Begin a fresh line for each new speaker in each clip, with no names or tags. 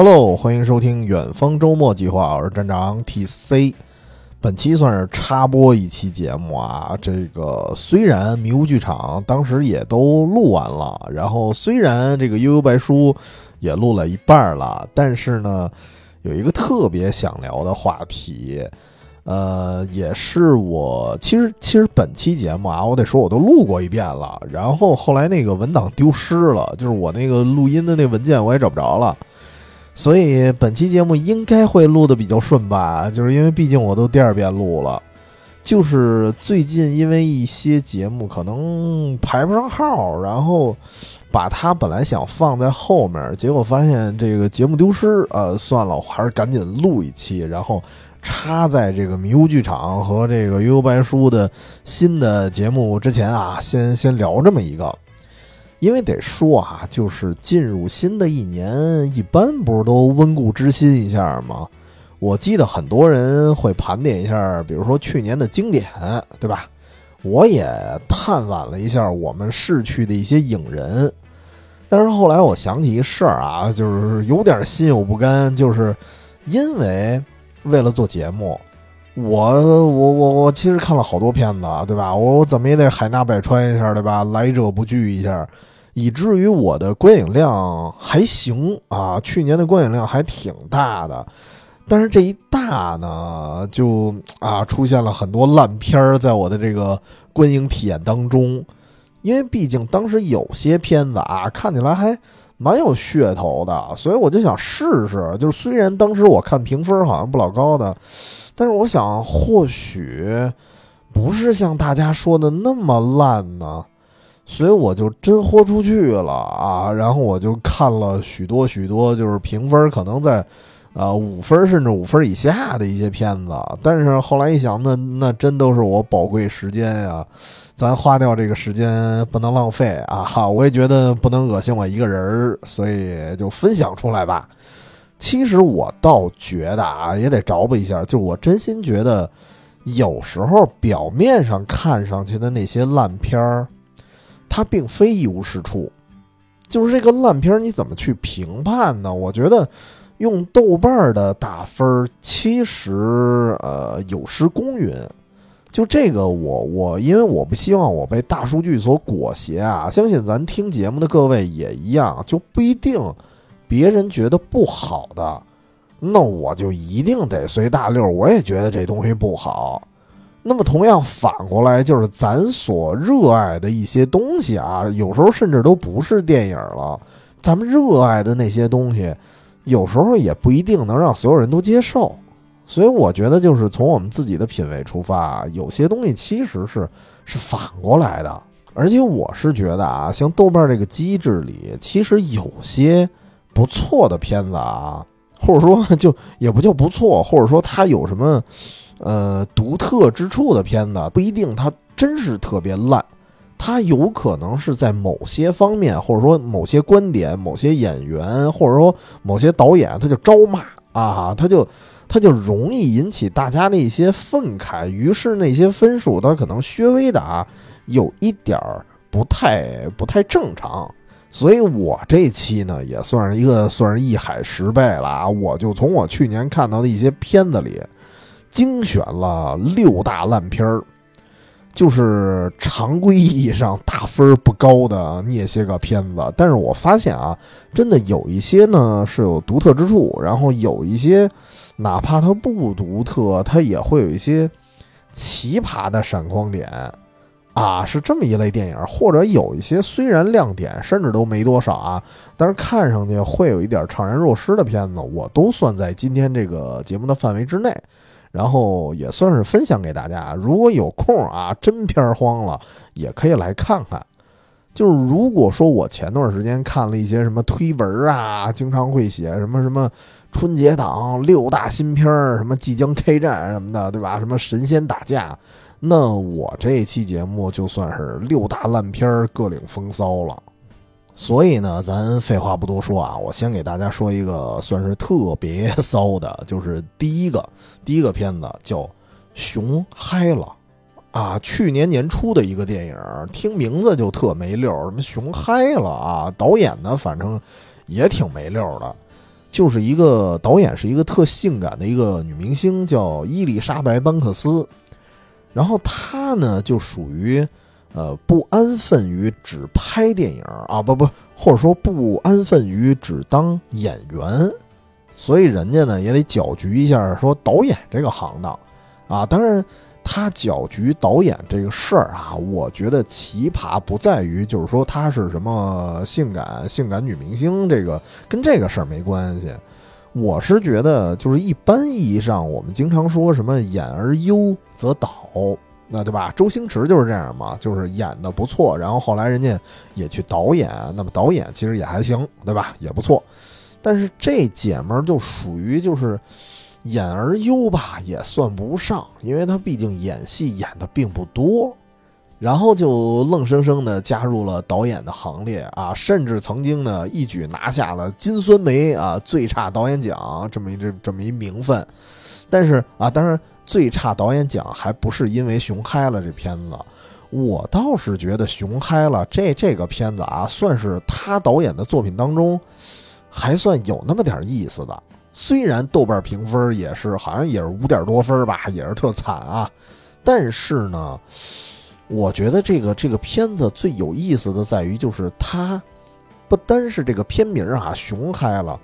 Hello，欢迎收听远方周末计划，我是站长 TC。本期算是插播一期节目啊。这个虽然迷雾剧场当时也都录完了，然后虽然这个悠悠白书也录了一半了，但是呢，有一个特别想聊的话题，呃，也是我其实其实本期节目啊，我得说我都录过一遍了，然后后来那个文档丢失了，就是我那个录音的那文件我也找不着了。所以本期节目应该会录的比较顺吧，就是因为毕竟我都第二遍录了，就是最近因为一些节目可能排不上号，然后把它本来想放在后面，结果发现这个节目丢失，呃，算了，我还是赶紧录一期，然后插在这个迷雾剧场和这个悠悠白书的新的节目之前啊，先先聊这么一个。因为得说啊，就是进入新的一年，一般不是都温故知新一下吗？我记得很多人会盘点一下，比如说去年的经典，对吧？我也探望了一下我们逝去的一些影人，但是后来我想起一事儿啊，就是有点心有不甘，就是因为为了做节目，我我我我其实看了好多片子，对吧？我我怎么也得海纳百川一下，对吧？来者不拒一下。以至于我的观影量还行啊，去年的观影量还挺大的，但是这一大呢，就啊出现了很多烂片儿在我的这个观影体验当中，因为毕竟当时有些片子啊看起来还蛮有噱头的，所以我就想试试。就是虽然当时我看评分好像不老高的，但是我想或许不是像大家说的那么烂呢。所以我就真豁出去了啊！然后我就看了许多许多，就是评分可能在，呃五分甚至五分以下的一些片子。但是后来一想，那那真都是我宝贵时间呀，咱花掉这个时间不能浪费啊！哈，我也觉得不能恶心我一个人儿，所以就分享出来吧。其实我倒觉得啊，也得着补一下，就我真心觉得，有时候表面上看上去的那些烂片儿。它并非一无是处，就是这个烂片儿，你怎么去评判呢？我觉得用豆瓣的打分其实呃有失公允。就这个，我我因为我不希望我被大数据所裹挟啊，相信咱听节目的各位也一样，就不一定别人觉得不好的，那我就一定得随大溜，我也觉得这东西不好。那么，同样反过来，就是咱所热爱的一些东西啊，有时候甚至都不是电影了。咱们热爱的那些东西，有时候也不一定能让所有人都接受。所以，我觉得就是从我们自己的品味出发，有些东西其实是是反过来的。而且，我是觉得啊，像豆瓣这个机制里，其实有些不错的片子啊，或者说就也不叫不错，或者说它有什么。呃，独特之处的片子不一定它真是特别烂，他有可能是在某些方面，或者说某些观点、某些演员，或者说某些导演，他就招骂啊，他就他就容易引起大家的一些愤慨，于是那些分数他可能稍微的啊有一点儿不太不太正常，所以我这期呢也算是一个算是一海十倍了啊，我就从我去年看到的一些片子里。精选了六大烂片儿，就是常规意义上大分不高的那些个片子。但是我发现啊，真的有一些呢是有独特之处，然后有一些哪怕它不独特，它也会有一些奇葩的闪光点啊，是这么一类电影。或者有一些虽然亮点甚至都没多少啊，但是看上去会有一点怅然若失的片子，我都算在今天这个节目的范围之内。然后也算是分享给大家，如果有空啊，真片荒了也可以来看看。就是如果说我前段时间看了一些什么推文啊，经常会写什么什么春节档六大新片儿，什么即将开战什么的，对吧？什么神仙打架，那我这期节目就算是六大烂片儿各领风骚了。所以呢，咱废话不多说啊，我先给大家说一个算是特别骚的，就是第一个第一个片子叫《熊嗨了》，啊，去年年初的一个电影，听名字就特没溜儿，什么熊嗨了啊？导演呢，反正也挺没溜儿的。就是一个导演是一个特性感的一个女明星，叫伊丽莎白·班克斯。然后她呢，就属于呃不安分于只拍电影啊，不不，或者说不安分于只当演员，所以人家呢也得搅局一下说导演这个行当啊。当然，他搅局导演这个事儿啊，我觉得奇葩不在于就是说他是什么性感性感女明星，这个跟这个事儿没关系。我是觉得，就是一般意义上，我们经常说什么“演而优则导”，那对吧？周星驰就是这样嘛，就是演的不错，然后后来人家也去导演，那么导演其实也还行，对吧？也不错。但是这姐们儿就属于就是演而优吧，也算不上，因为她毕竟演戏演的并不多。然后就愣生生的加入了导演的行列啊，甚至曾经呢一举拿下了金酸梅啊最差导演奖这么一这这么一名分。但是啊，当然最差导演奖还不是因为《熊嗨了》这片子，我倒是觉得《熊嗨了》这这个片子啊，算是他导演的作品当中还算有那么点意思的。虽然豆瓣评分也是好像也是五点多分吧，也是特惨啊，但是呢。我觉得这个这个片子最有意思的在于，就是它不单是这个片名啊，熊嗨了，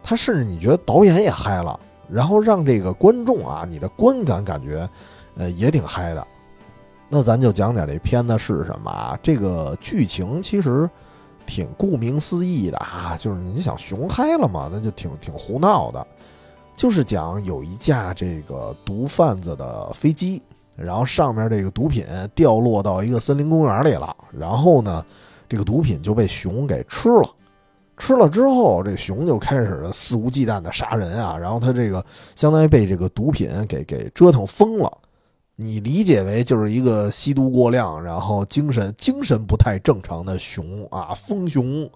它甚至你觉得导演也嗨了，然后让这个观众啊，你的观感感觉，呃，也挺嗨的。那咱就讲讲这片子是什么啊？这个剧情其实挺顾名思义的啊，就是你想熊嗨了嘛，那就挺挺胡闹的，就是讲有一架这个毒贩子的飞机。然后上面这个毒品掉落到一个森林公园里了，然后呢，这个毒品就被熊给吃了。吃了之后，这熊就开始肆无忌惮的杀人啊。然后他这个相当于被这个毒品给给折腾疯了。你理解为就是一个吸毒过量，然后精神精神不太正常的熊啊，疯熊。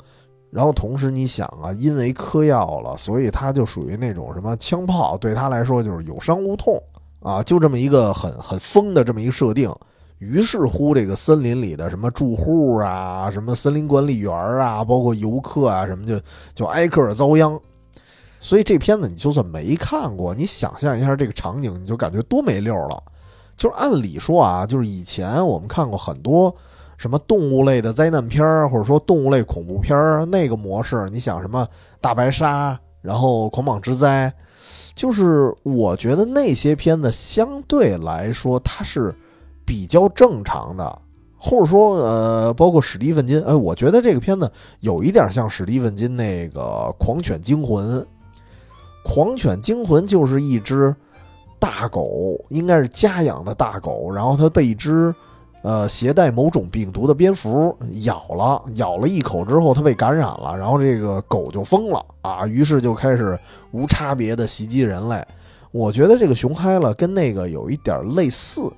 然后同时你想啊，因为嗑药了，所以他就属于那种什么枪炮，对他来说就是有伤无痛。啊，就这么一个很很疯的这么一个设定，于是乎，这个森林里的什么住户啊，什么森林管理员啊，包括游客啊，什么就就挨个遭殃。所以这片子你就算没看过，你想象一下这个场景，你就感觉多没溜了。就是按理说啊，就是以前我们看过很多什么动物类的灾难片儿，或者说动物类恐怖片儿那个模式，你想什么大白鲨，然后狂蟒之灾。就是我觉得那些片子相对来说它是比较正常的，或者说呃，包括史蒂芬金，哎，我觉得这个片子有一点像史蒂芬金那个《狂犬惊魂》。《狂犬惊魂》就是一只大狗，应该是家养的大狗，然后它被一只。呃，携带某种病毒的蝙蝠咬了，咬了一口之后，它被感染了，然后这个狗就疯了啊，于是就开始无差别的袭击人类。我觉得这个熊嗨了跟那个有一点类似，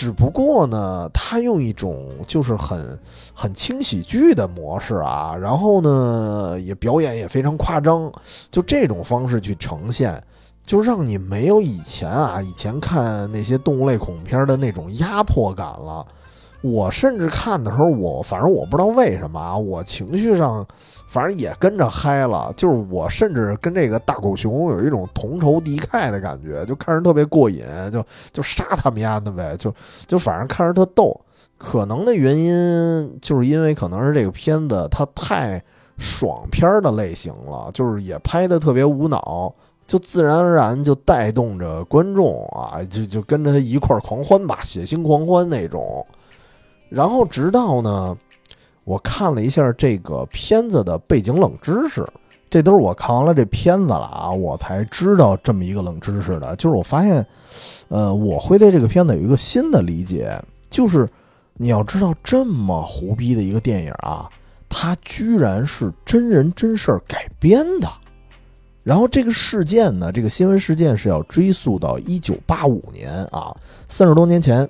只不过呢，它用一种就是很很轻喜剧的模式啊，然后呢也表演也非常夸张，就这种方式去呈现。就让你没有以前啊，以前看那些动物类恐怖片的那种压迫感了。我甚至看的时候，我反正我不知道为什么啊，我情绪上反正也跟着嗨了。就是我甚至跟这个大狗熊有一种同仇敌忾的感觉，就看着特别过瘾，就就杀他们丫的呗，就就反正看着特逗。可能的原因就是因为可能是这个片子它太爽片的类型了，就是也拍的特别无脑。就自然而然就带动着观众啊，就就跟着他一块儿狂欢吧，血腥狂欢那种。然后直到呢，我看了一下这个片子的背景冷知识，这都是我看完了这片子了啊，我才知道这么一个冷知识的。就是我发现，呃，我会对这个片子有一个新的理解，就是你要知道这么胡逼的一个电影啊，它居然是真人真事儿改编的。然后这个事件呢，这个新闻事件是要追溯到一九八五年啊，三十多年前，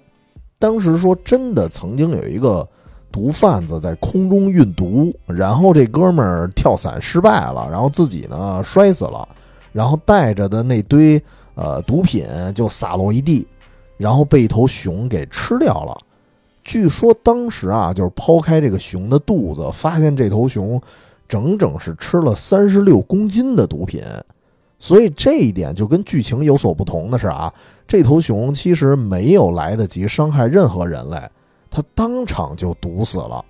当时说真的曾经有一个毒贩子在空中运毒，然后这哥们儿跳伞失败了，然后自己呢摔死了，然后带着的那堆呃毒品就洒落一地，然后被一头熊给吃掉了。据说当时啊，就是剖开这个熊的肚子，发现这头熊。整整是吃了三十六公斤的毒品。所以这一点就跟剧情有所不同的是啊，这头熊其实没有来得及伤害任何人类，它当场就毒死了。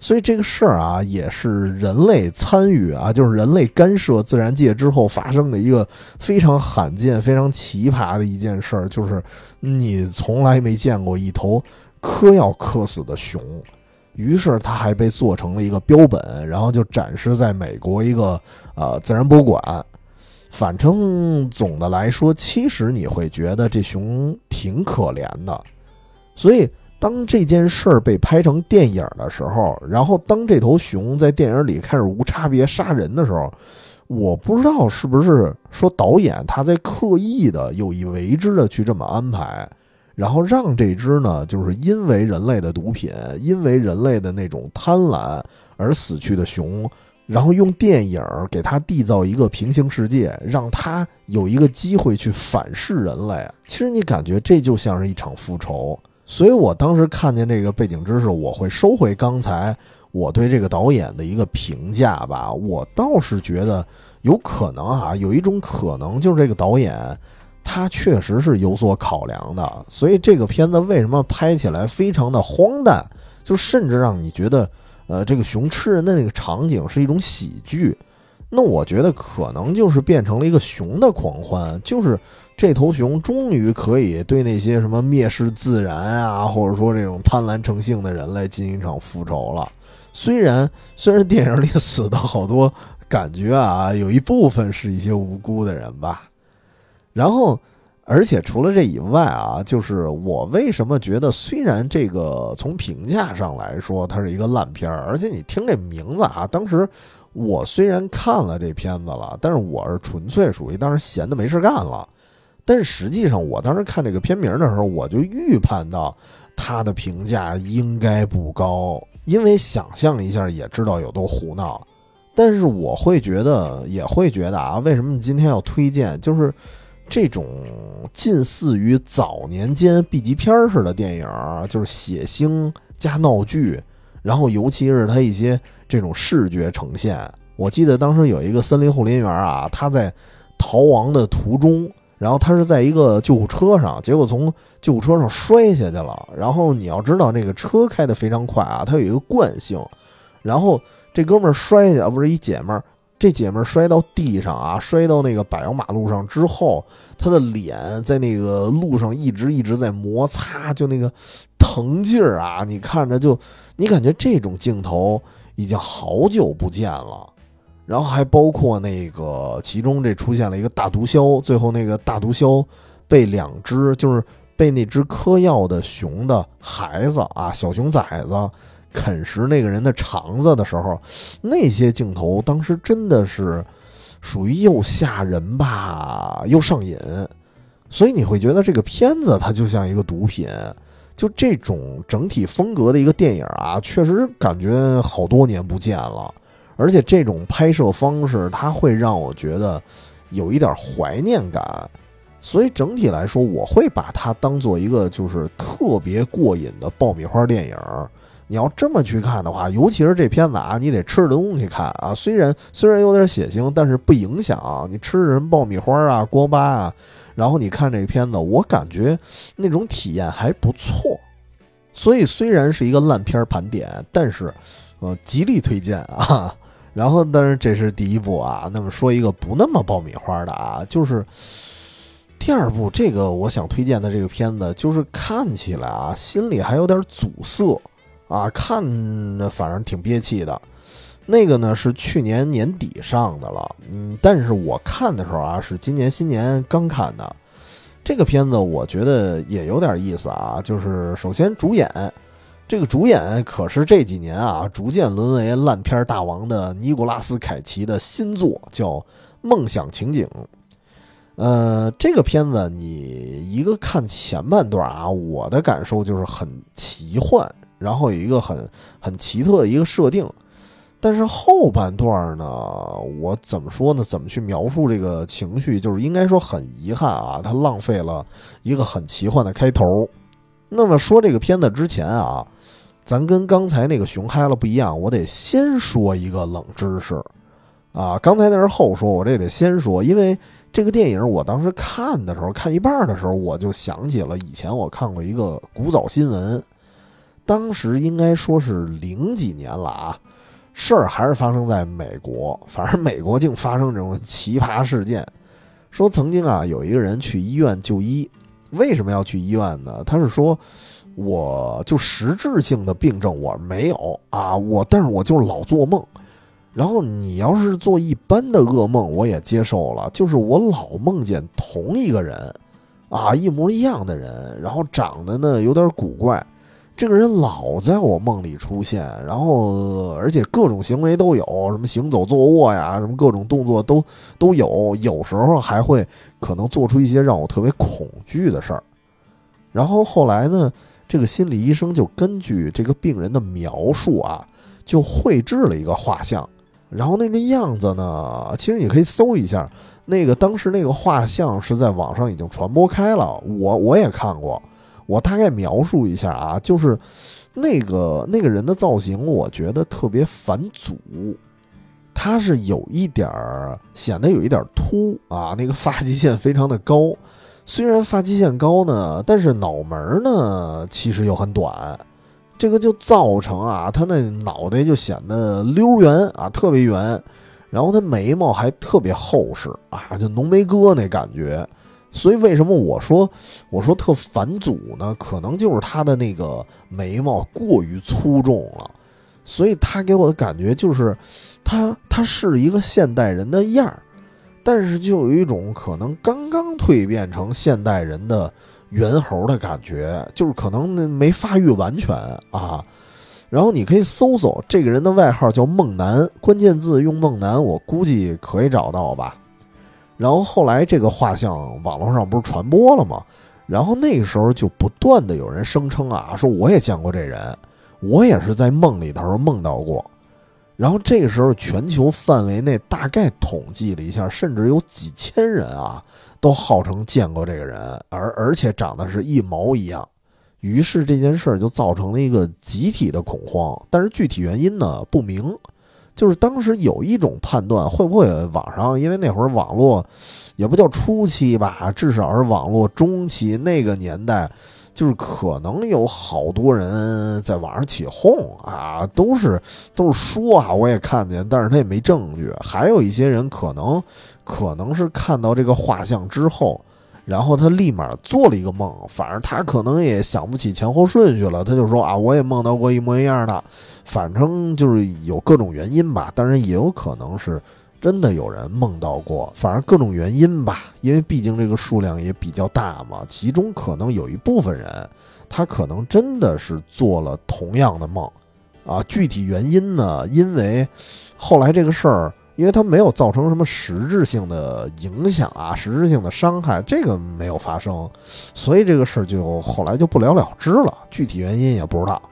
所以这个事儿啊，也是人类参与啊，就是人类干涉自然界之后发生的一个非常罕见、非常奇葩的一件事儿，就是你从来没见过一头嗑药嗑死的熊。于是它还被做成了一个标本，然后就展示在美国一个呃自然博物馆。反正总的来说，其实你会觉得这熊挺可怜的。所以当这件事儿被拍成电影的时候，然后当这头熊在电影里开始无差别杀人的时候，我不知道是不是说导演他在刻意的有意为之的去这么安排，然后让这只呢，就是因为人类的毒品，因为人类的那种贪婪而死去的熊。然后用电影给他缔造一个平行世界，让他有一个机会去反噬人类。其实你感觉这就像是一场复仇。所以我当时看见这个背景知识，我会收回刚才我对这个导演的一个评价吧。我倒是觉得有可能啊，有一种可能就是这个导演他确实是有所考量的。所以这个片子为什么拍起来非常的荒诞，就甚至让你觉得。呃，这个熊吃人的那个场景是一种喜剧，那我觉得可能就是变成了一个熊的狂欢，就是这头熊终于可以对那些什么蔑视自然啊，或者说这种贪婪成性的人类进行一场复仇了。虽然 虽然电影里死的好多，感觉啊，有一部分是一些无辜的人吧，然后。而且除了这以外啊，就是我为什么觉得，虽然这个从评价上来说它是一个烂片儿，而且你听这名字啊，当时我虽然看了这片子了，但是我是纯粹属于当时闲的没事干了。但是实际上，我当时看这个片名的时候，我就预判到他的评价应该不高，因为想象一下也知道有多胡闹。但是我会觉得，也会觉得啊，为什么今天要推荐，就是。这种近似于早年间 B 级片似的电影，就是血腥加闹剧，然后尤其是它一些这种视觉呈现。我记得当时有一个森林护林员啊，他在逃亡的途中，然后他是在一个救护车上，结果从救护车上摔下去了。然后你要知道，那个车开得非常快啊，它有一个惯性。然后这哥们儿摔下，不是一姐们儿。这姐们儿摔到地上啊，摔到那个柏油马路上之后，她的脸在那个路上一直一直在摩擦，就那个疼劲儿啊，你看着就，你感觉这种镜头已经好久不见了。然后还包括那个其中这出现了一个大毒枭，最后那个大毒枭被两只就是被那只嗑药的熊的孩子啊，小熊崽子。啃食那个人的肠子的时候，那些镜头当时真的是属于又吓人吧，又上瘾，所以你会觉得这个片子它就像一个毒品。就这种整体风格的一个电影啊，确实感觉好多年不见了，而且这种拍摄方式，它会让我觉得有一点怀念感。所以整体来说，我会把它当做一个就是特别过瘾的爆米花电影。你要这么去看的话，尤其是这片子啊，你得吃着东西看啊。虽然虽然有点血腥，但是不影响你吃人爆米花啊、锅巴啊。然后你看这片子，我感觉那种体验还不错。所以虽然是一个烂片盘点，但是呃，极力推荐啊。然后，但是这是第一部啊。那么说一个不那么爆米花的啊，就是第二部这个我想推荐的这个片子，就是看起来啊，心里还有点阻塞。啊，看反正挺憋气的，那个呢是去年年底上的了，嗯，但是我看的时候啊是今年新年刚看的，这个片子我觉得也有点意思啊，就是首先主演，这个主演可是这几年啊逐渐沦为烂片大王的尼古拉斯凯奇的新作，叫《梦想情景》，呃，这个片子你一个看前半段啊，我的感受就是很奇幻。然后有一个很很奇特的一个设定，但是后半段呢，我怎么说呢？怎么去描述这个情绪？就是应该说很遗憾啊，它浪费了一个很奇幻的开头。那么说这个片子之前啊，咱跟刚才那个熊嗨了不一样，我得先说一个冷知识啊。刚才那是后说，我这得先说，因为这个电影我当时看的时候，看一半的时候，我就想起了以前我看过一个古早新闻，当时应该说是零几年了啊。事儿还是发生在美国，反正美国竟发生这种奇葩事件。说曾经啊，有一个人去医院就医，为什么要去医院呢？他是说，我就实质性的病症我没有啊，我但是我就老做梦。然后你要是做一般的噩梦，我也接受了，就是我老梦见同一个人，啊，一模一样的人，然后长得呢有点古怪。这个人老在我梦里出现，然后而且各种行为都有，什么行走、坐卧呀，什么各种动作都都有，有时候还会可能做出一些让我特别恐惧的事儿。然后后来呢，这个心理医生就根据这个病人的描述啊，就绘制了一个画像。然后那个样子呢，其实你可以搜一下，那个当时那个画像是在网上已经传播开了，我我也看过。我大概描述一下啊，就是那个那个人的造型，我觉得特别反祖，他是有一点儿显得有一点秃啊，那个发际线非常的高，虽然发际线高呢，但是脑门呢其实又很短，这个就造成啊，他那脑袋就显得溜圆啊，特别圆，然后他眉毛还特别厚实啊，就浓眉哥那感觉。所以为什么我说我说特反祖呢？可能就是他的那个眉毛过于粗重了，所以他给我的感觉就是，他他是一个现代人的样儿，但是就有一种可能刚刚蜕变成现代人的猿猴的感觉，就是可能没发育完全啊。然后你可以搜搜这个人的外号叫梦男，关键字用梦男，我估计可以找到吧。然后后来这个画像网络上不是传播了吗？然后那个时候就不断的有人声称啊，说我也见过这人，我也是在梦里头梦到过。然后这个时候全球范围内大概统计了一下，甚至有几千人啊都号称见过这个人，而而且长得是一毛一样。于是这件事儿就造成了一个集体的恐慌，但是具体原因呢不明。就是当时有一种判断，会不会网上，因为那会儿网络也不叫初期吧，至少是网络中期那个年代，就是可能有好多人在网上起哄啊，都是都是说啊，我也看见，但是他也没证据。还有一些人可能可能是看到这个画像之后。然后他立马做了一个梦，反正他可能也想不起前后顺序了，他就说啊，我也梦到过一模一样的，反正就是有各种原因吧，当然也有可能是真的有人梦到过，反正各种原因吧，因为毕竟这个数量也比较大嘛，其中可能有一部分人，他可能真的是做了同样的梦，啊，具体原因呢，因为后来这个事儿。因为它没有造成什么实质性的影响啊，实质性的伤害，这个没有发生，所以这个事儿就后来就不了了之了。具体原因也不知道。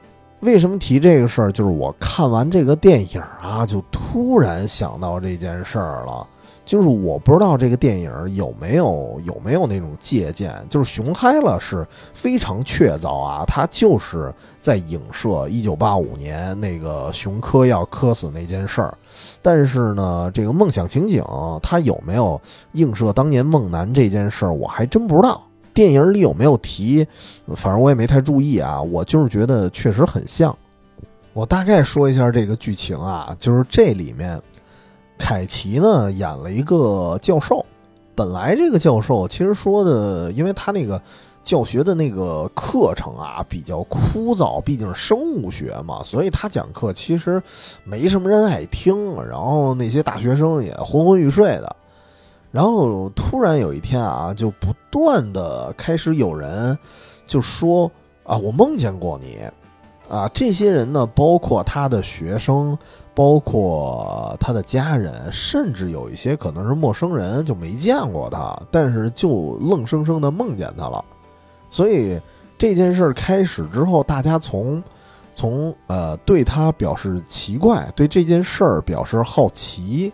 为什么提这个事儿？就是我看完这个电影啊，就突然想到这件事儿了。就是我不知道这个电影有没有有没有那种借鉴，就是熊嗨了是非常确凿啊，他就是在影射一九八五年那个熊科要磕死那件事儿。但是呢，这个梦想情景他有没有映射当年梦男这件事儿，我还真不知道。电影里有没有提，反正我也没太注意啊。我就是觉得确实很像。我大概说一下这个剧情啊，就是这里面。凯奇呢演了一个教授，本来这个教授其实说的，因为他那个教学的那个课程啊比较枯燥，毕竟是生物学嘛，所以他讲课其实没什么人爱听，然后那些大学生也昏昏欲睡的。然后突然有一天啊，就不断的开始有人就说啊，我梦见过你啊，这些人呢，包括他的学生。包括他的家人，甚至有一些可能是陌生人，就没见过他，但是就愣生生的梦见他了。所以这件事儿开始之后，大家从从呃对他表示奇怪，对这件事儿表示好奇，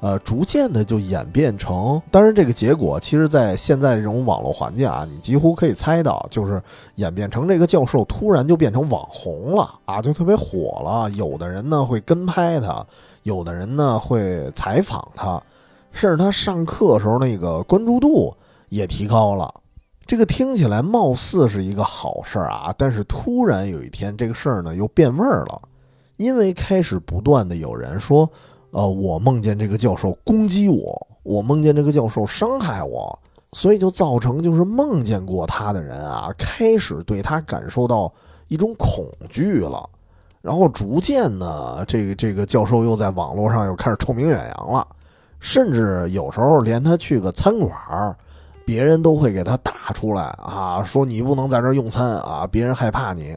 呃，逐渐的就演变成，当然这个结果，其实，在现在这种网络环境啊，你几乎可以猜到，就是演变成这个教授突然就变成网红了啊，就特别火了。有的人呢会跟拍他，有的人呢会采访他，甚至他上课时候那个关注度也提高了。这个听起来貌似是一个好事儿啊，但是突然有一天，这个事儿呢又变味儿了，因为开始不断的有人说。呃，我梦见这个教授攻击我，我梦见这个教授伤害我，所以就造成就是梦见过他的人啊，开始对他感受到一种恐惧了，然后逐渐呢，这个这个教授又在网络上又开始臭名远扬了，甚至有时候连他去个餐馆，别人都会给他打出来啊，说你不能在这用餐啊，别人害怕你。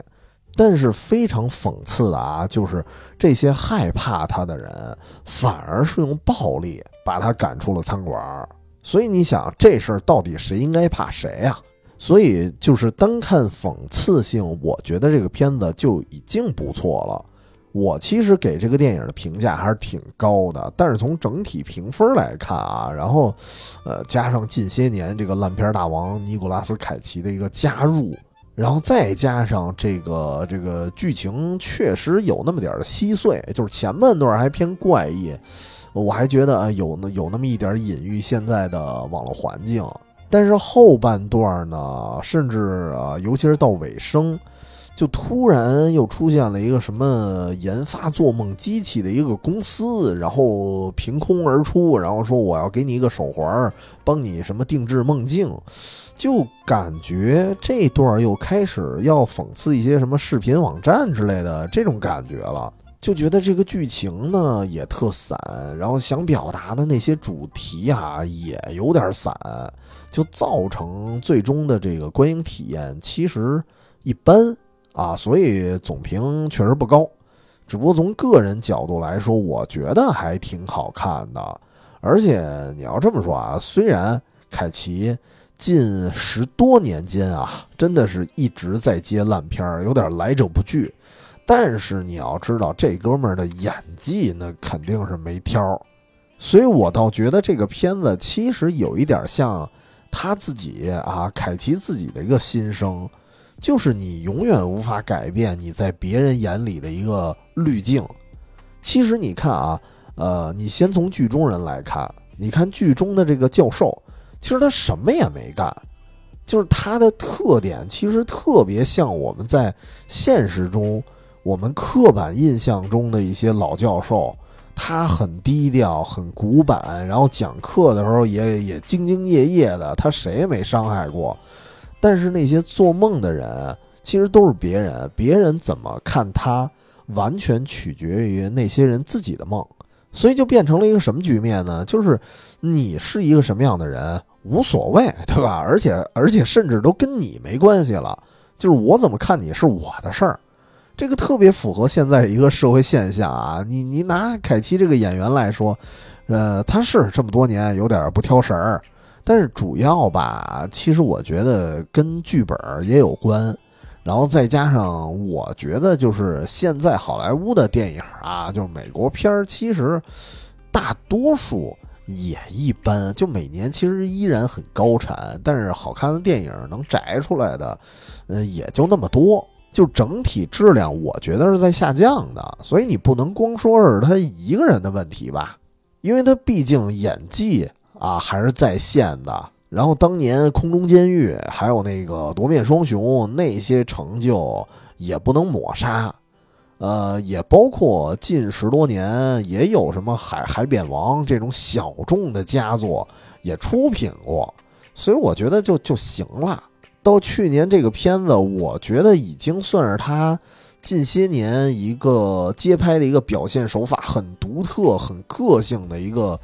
但是非常讽刺的啊，就是这些害怕他的人，反而是用暴力把他赶出了餐馆。所以你想，这事儿到底谁应该怕谁呀？所以就是单看讽刺性，我觉得这个片子就已经不错了。我其实给这个电影的评价还是挺高的，但是从整体评分来看啊，然后，呃，加上近些年这个烂片大王尼古拉斯凯奇的一个加入。然后再加上这个这个剧情确实有那么点儿稀碎，就是前半段还偏怪异，我还觉得有那有那么一点隐喻现在的网络环境。但是后半段呢，甚至啊，尤其是到尾声，就突然又出现了一个什么研发做梦机器的一个公司，然后凭空而出，然后说我要给你一个手环，帮你什么定制梦境。就感觉这段又开始要讽刺一些什么视频网站之类的这种感觉了，就觉得这个剧情呢也特散，然后想表达的那些主题啊也有点散，就造成最终的这个观影体验其实一般啊，所以总评确实不高。只不过从个人角度来说，我觉得还挺好看的，而且你要这么说啊，虽然凯奇。近十多年间啊，真的是一直在接烂片儿，有点来者不拒。但是你要知道，这哥们儿的演技那肯定是没挑，所以我倒觉得这个片子其实有一点像他自己啊，凯奇自己的一个心声，就是你永远无法改变你在别人眼里的一个滤镜。其实你看啊，呃，你先从剧中人来看，你看剧中的这个教授。其实他什么也没干，就是他的特点其实特别像我们在现实中我们刻板印象中的一些老教授，他很低调、很古板，然后讲课的时候也也兢兢业业的，他谁也没伤害过。但是那些做梦的人，其实都是别人，别人怎么看他，完全取决于那些人自己的梦。所以就变成了一个什么局面呢？就是你是一个什么样的人。无所谓，对吧？而且而且甚至都跟你没关系了，就是我怎么看你是我的事儿，这个特别符合现在一个社会现象啊！你你拿凯奇这个演员来说，呃，他是这么多年有点不挑食儿，但是主要吧，其实我觉得跟剧本也有关，然后再加上我觉得就是现在好莱坞的电影啊，就是美国片儿，其实大多数。也一般，就每年其实依然很高产，但是好看的电影能摘出来的，嗯，也就那么多，就整体质量我觉得是在下降的，所以你不能光说是他一个人的问题吧，因为他毕竟演技啊还是在线的，然后当年《空中监狱》还有那个《夺面双雄》那些成就也不能抹杀。呃，也包括近十多年也有什么《海海扁王》这种小众的佳作也出品过，所以我觉得就就行了。到去年这个片子，我觉得已经算是他近些年一个接拍的一个表现手法很独特、很个性的一个，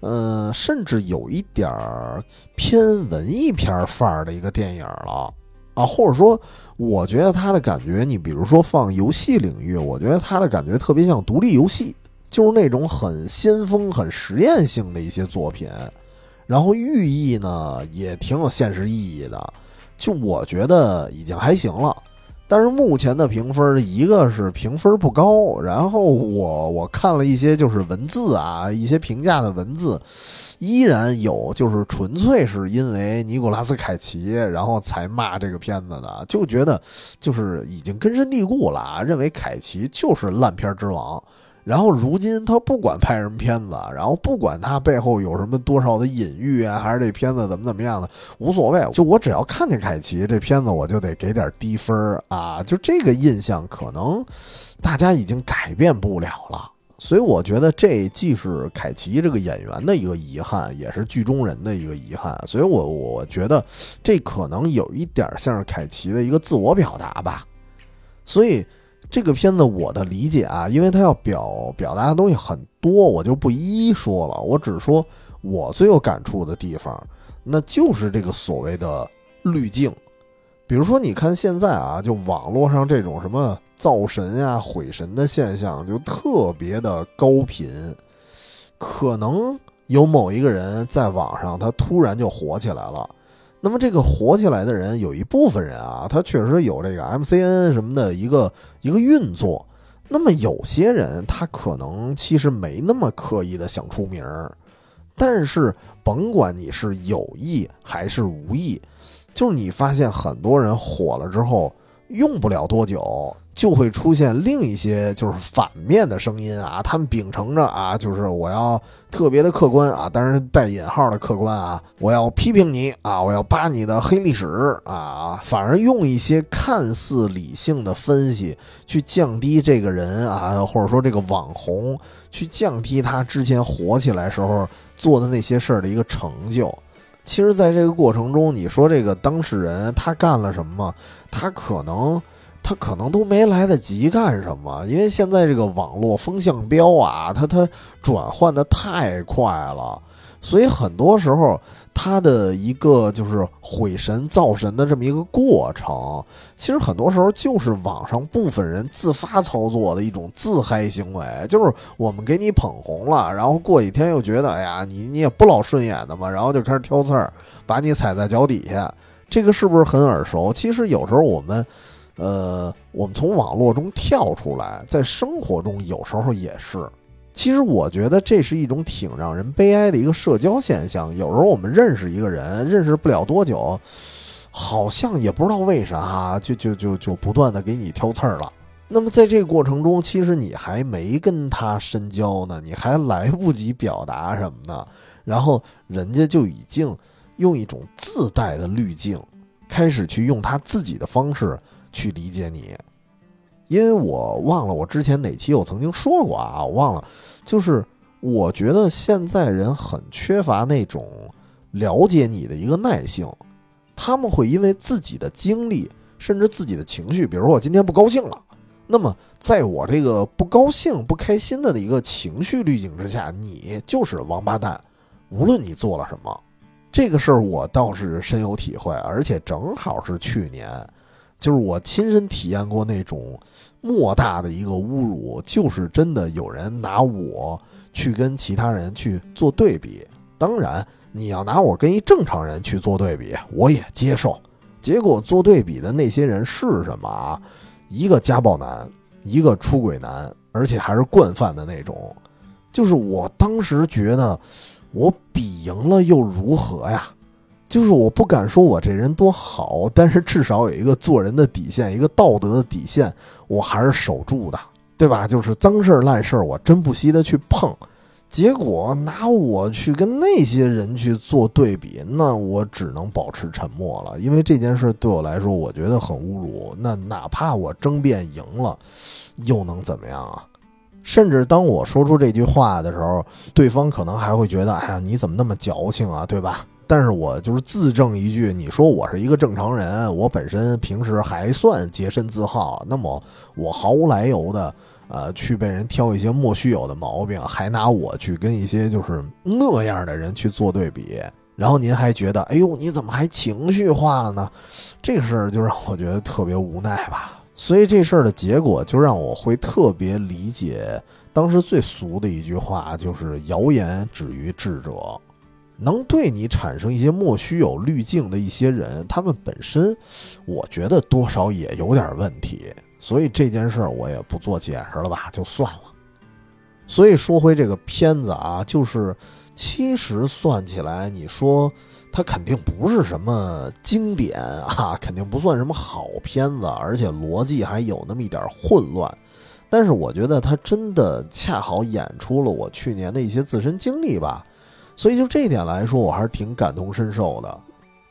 呃，甚至有一点儿偏文艺片范儿的一个电影了啊，或者说。我觉得他的感觉，你比如说放游戏领域，我觉得他的感觉特别像独立游戏，就是那种很先锋、很实验性的一些作品，然后寓意呢也挺有现实意义的，就我觉得已经还行了。但是目前的评分，一个是评分不高，然后我我看了一些就是文字啊，一些评价的文字，依然有就是纯粹是因为尼古拉斯凯奇，然后才骂这个片子的，就觉得就是已经根深蒂固了啊，认为凯奇就是烂片之王。然后如今他不管拍什么片子，然后不管他背后有什么多少的隐喻啊，还是这片子怎么怎么样的，无所谓。就我只要看见凯奇这片子，我就得给点低分啊。就这个印象，可能大家已经改变不了了。所以我觉得这既是凯奇这个演员的一个遗憾，也是剧中人的一个遗憾。所以我我觉得这可能有一点像是凯奇的一个自我表达吧。所以。这个片子我的理解啊，因为它要表表达的东西很多，我就不一一说了。我只说我最有感触的地方，那就是这个所谓的滤镜。比如说，你看现在啊，就网络上这种什么造神呀、毁神的现象，就特别的高频。可能有某一个人在网上，他突然就火起来了。那么这个火起来的人，有一部分人啊，他确实有这个 MCN 什么的一个一个运作。那么有些人，他可能其实没那么刻意的想出名儿，但是甭管你是有意还是无意，就是你发现很多人火了之后，用不了多久。就会出现另一些就是反面的声音啊，他们秉承着啊，就是我要特别的客观啊，当然带引号的客观啊，我要批评你啊，我要扒你的黑历史啊，反而用一些看似理性的分析去降低这个人啊，或者说这个网红去降低他之前火起来时候做的那些事儿的一个成就。其实，在这个过程中，你说这个当事人他干了什么？他可能。他可能都没来得及干什么，因为现在这个网络风向标啊，它它转换的太快了，所以很多时候他的一个就是毁神造神的这么一个过程，其实很多时候就是网上部分人自发操作的一种自嗨行为，就是我们给你捧红了，然后过几天又觉得哎呀你你也不老顺眼的嘛，然后就开始挑刺儿，把你踩在脚底下，这个是不是很耳熟？其实有时候我们。呃，我们从网络中跳出来，在生活中有时候也是。其实我觉得这是一种挺让人悲哀的一个社交现象。有时候我们认识一个人，认识不了多久，好像也不知道为啥，就就就就不断的给你挑刺儿了。那么在这个过程中，其实你还没跟他深交呢，你还来不及表达什么呢，然后人家就已经用一种自带的滤镜，开始去用他自己的方式。去理解你，因为我忘了我之前哪期我曾经说过啊，我忘了，就是我觉得现在人很缺乏那种了解你的一个耐性，他们会因为自己的经历，甚至自己的情绪，比如说我今天不高兴了，那么在我这个不高兴、不开心的一个情绪滤镜之下，你就是王八蛋，无论你做了什么，这个事儿我倒是深有体会，而且正好是去年。就是我亲身体验过那种莫大的一个侮辱，就是真的有人拿我去跟其他人去做对比。当然，你要拿我跟一正常人去做对比，我也接受。结果做对比的那些人是什么啊？一个家暴男，一个出轨男，而且还是惯犯的那种。就是我当时觉得，我比赢了又如何呀？就是我不敢说我这人多好，但是至少有一个做人的底线，一个道德的底线，我还是守住的，对吧？就是脏事儿烂事儿，我真不惜的去碰。结果拿我去跟那些人去做对比，那我只能保持沉默了，因为这件事对我来说，我觉得很侮辱。那哪怕我争辩赢了，又能怎么样啊？甚至当我说出这句话的时候，对方可能还会觉得：“哎呀，你怎么那么矫情啊？”对吧？但是我就是自证一句，你说我是一个正常人，我本身平时还算洁身自好，那么我毫无来由的，呃，去被人挑一些莫须有的毛病，还拿我去跟一些就是那样的人去做对比，然后您还觉得，哎呦，你怎么还情绪化了呢？这事儿就让我觉得特别无奈吧。所以这事儿的结果就让我会特别理解当时最俗的一句话，就是谣言止于智者。能对你产生一些莫须有滤镜的一些人，他们本身，我觉得多少也有点问题。所以这件事儿我也不做解释了吧，就算了。所以说回这个片子啊，就是其实算起来，你说它肯定不是什么经典啊，肯定不算什么好片子，而且逻辑还有那么一点混乱。但是我觉得它真的恰好演出了我去年的一些自身经历吧，所以就这一点来说，我还是挺感同身受的。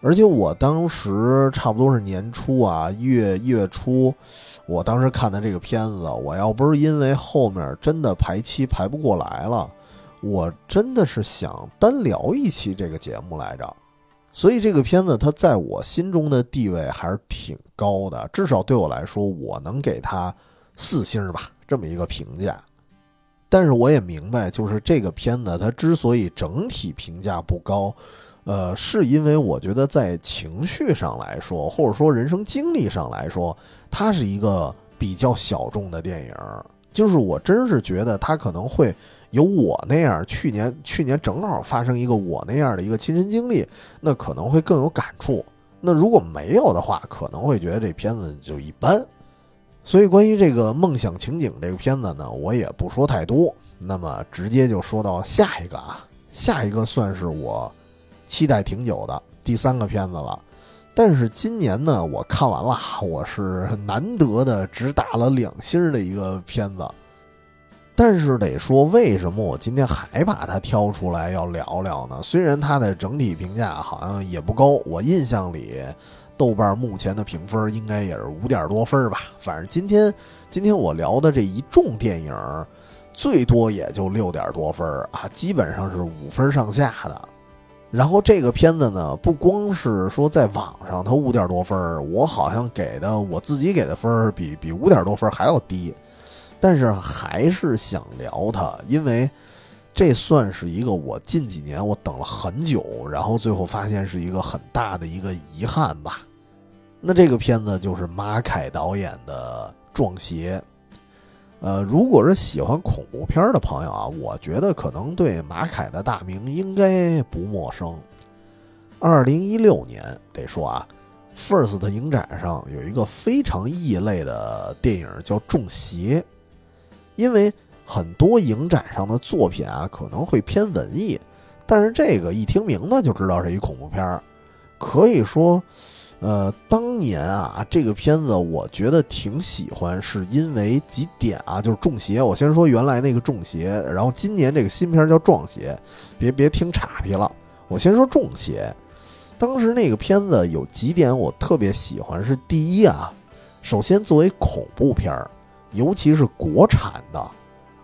而且我当时差不多是年初啊，一月一月初，我当时看的这个片子，我要不是因为后面真的排期排不过来了，我真的是想单聊一期这个节目来着。所以这个片子它在我心中的地位还是挺高的，至少对我来说，我能给它。四星吧，这么一个评价。但是我也明白，就是这个片子它之所以整体评价不高，呃，是因为我觉得在情绪上来说，或者说人生经历上来说，它是一个比较小众的电影。就是我真是觉得它可能会有我那样，去年去年正好发生一个我那样的一个亲身经历，那可能会更有感触。那如果没有的话，可能会觉得这片子就一般。所以，关于这个梦想情景这个片子呢，我也不说太多。那么，直接就说到下一个啊，下一个算是我期待挺久的第三个片子了。但是今年呢，我看完了，我是难得的只打了两星的一个片子。但是得说，为什么我今天还把它挑出来要聊聊呢？虽然它的整体评价好像也不高，我印象里。豆瓣目前的评分应该也是五点多分吧。反正今天今天我聊的这一众电影，最多也就六点多分啊，基本上是五分上下的。然后这个片子呢，不光是说在网上它五点多分，我好像给的我自己给的分比比五点多分还要低。但是还是想聊它，因为这算是一个我近几年我等了很久，然后最后发现是一个很大的一个遗憾吧。那这个片子就是马凯导演的《撞邪》，呃，如果是喜欢恐怖片的朋友啊，我觉得可能对马凯的大名应该不陌生。二零一六年得说啊，FIRST 影展上有一个非常异类的电影叫《中邪》，因为很多影展上的作品啊可能会偏文艺，但是这个一听名字就知道是一恐怖片儿可以说。呃，当年啊，这个片子我觉得挺喜欢，是因为几点啊？就是《中邪》，我先说原来那个《中邪》，然后今年这个新片叫《撞邪》，别别听岔劈了。我先说《中邪》，当时那个片子有几点我特别喜欢，是第一啊，首先作为恐怖片儿，尤其是国产的，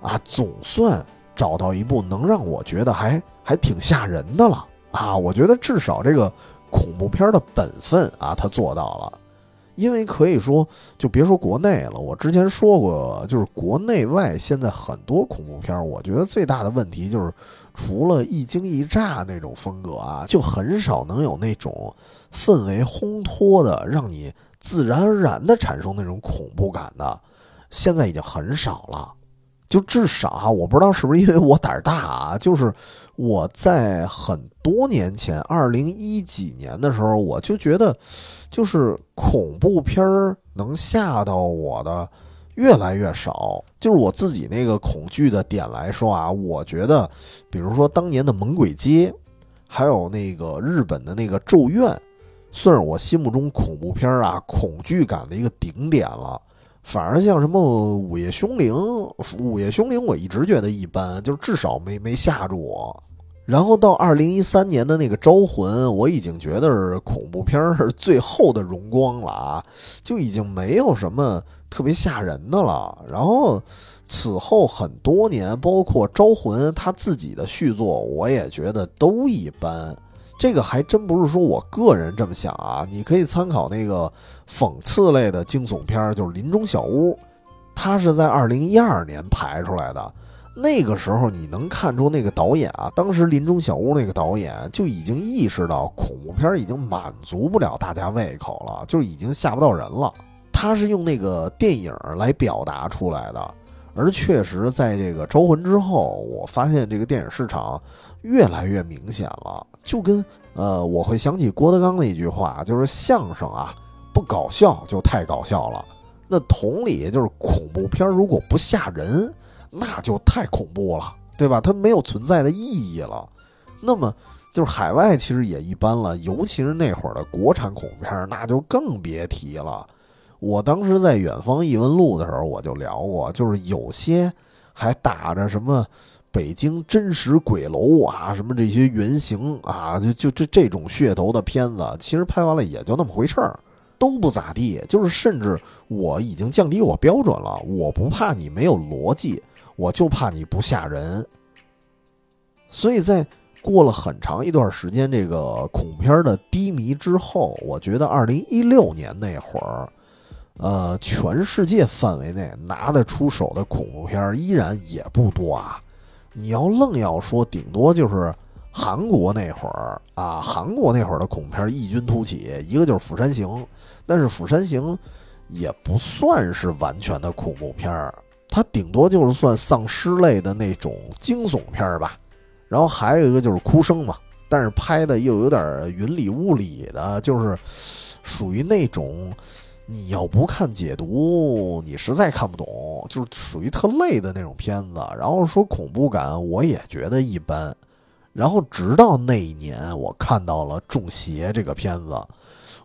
啊，总算找到一部能让我觉得还还挺吓人的了啊！我觉得至少这个。恐怖片的本分啊，他做到了，因为可以说，就别说国内了，我之前说过，就是国内外现在很多恐怖片，我觉得最大的问题就是，除了一惊一乍那种风格啊，就很少能有那种氛围烘托的，让你自然而然的产生那种恐怖感的，现在已经很少了。就至少啊，我不知道是不是因为我胆儿大啊，就是我在很多年前，二零一几年的时候，我就觉得，就是恐怖片儿能吓到我的越来越少。就是我自己那个恐惧的点来说啊，我觉得，比如说当年的《猛鬼街》，还有那个日本的那个《咒怨》，算是我心目中恐怖片儿啊恐惧感的一个顶点了。反而像什么《午夜凶铃》，《午夜凶铃》我一直觉得一般，就是至少没没吓住我。然后到二零一三年的那个《招魂》，我已经觉得是恐怖片是最后的荣光了啊，就已经没有什么特别吓人的了。然后此后很多年，包括《招魂》他自己的续作，我也觉得都一般。这个还真不是说我个人这么想啊，你可以参考那个讽刺类的惊悚片，就是《林中小屋》，它是在二零一二年排出来的。那个时候你能看出那个导演啊，当时《林中小屋》那个导演就已经意识到恐怖片已经满足不了大家胃口了，就已经吓不到人了。他是用那个电影来表达出来的，而确实在这个《招魂》之后，我发现这个电影市场越来越明显了，就跟呃，我会想起郭德纲的一句话，就是相声啊，不搞笑就太搞笑了。那同理，就是恐怖片如果不吓人，那就太恐怖了，对吧？它没有存在的意义了。那么，就是海外其实也一般了，尤其是那会儿的国产恐怖片，那就更别提了。我当时在《远方异闻录》的时候，我就聊过，就是有些还打着什么北京真实鬼楼啊，什么这些原型啊，就就这这种噱头的片子，其实拍完了也就那么回事儿，都不咋地。就是甚至我已经降低我标准了，我不怕你没有逻辑，我就怕你不吓人。所以在过了很长一段时间这个恐怖片的低迷之后，我觉得二零一六年那会儿。呃，全世界范围内拿得出手的恐怖片依然也不多啊。你要愣要说，顶多就是韩国那会儿啊，韩国那会儿的恐怖片异军突起，一个就是《釜山行》，但是《釜山行》也不算是完全的恐怖片儿，它顶多就是算丧尸类的那种惊悚片儿吧。然后还有一个就是《哭声》嘛，但是拍的又有点云里雾里的，就是属于那种。你要不看解读，你实在看不懂，就是属于特累的那种片子。然后说恐怖感，我也觉得一般。然后直到那一年，我看到了《中邪》这个片子，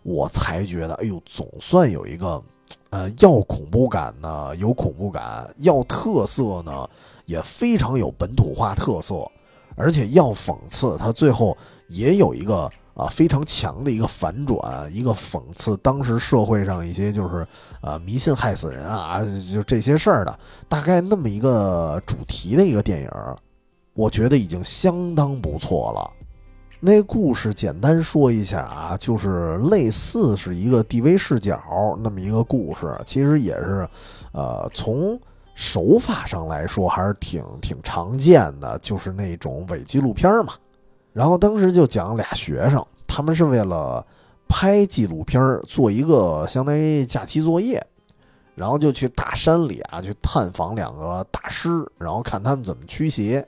我才觉得，哎呦，总算有一个，呃，要恐怖感呢，有恐怖感；要特色呢，也非常有本土化特色，而且要讽刺，它最后也有一个。啊，非常强的一个反转，一个讽刺当时社会上一些就是呃迷信害死人啊，就这些事儿的，大概那么一个主题的一个电影，我觉得已经相当不错了。那故事简单说一下啊，就是类似是一个 DV 视角那么一个故事，其实也是，呃，从手法上来说还是挺挺常见的，就是那种伪纪录片嘛。然后当时就讲俩学生，他们是为了拍纪录片做一个相当于假期作业，然后就去大山里啊去探访两个大师，然后看他们怎么驱邪。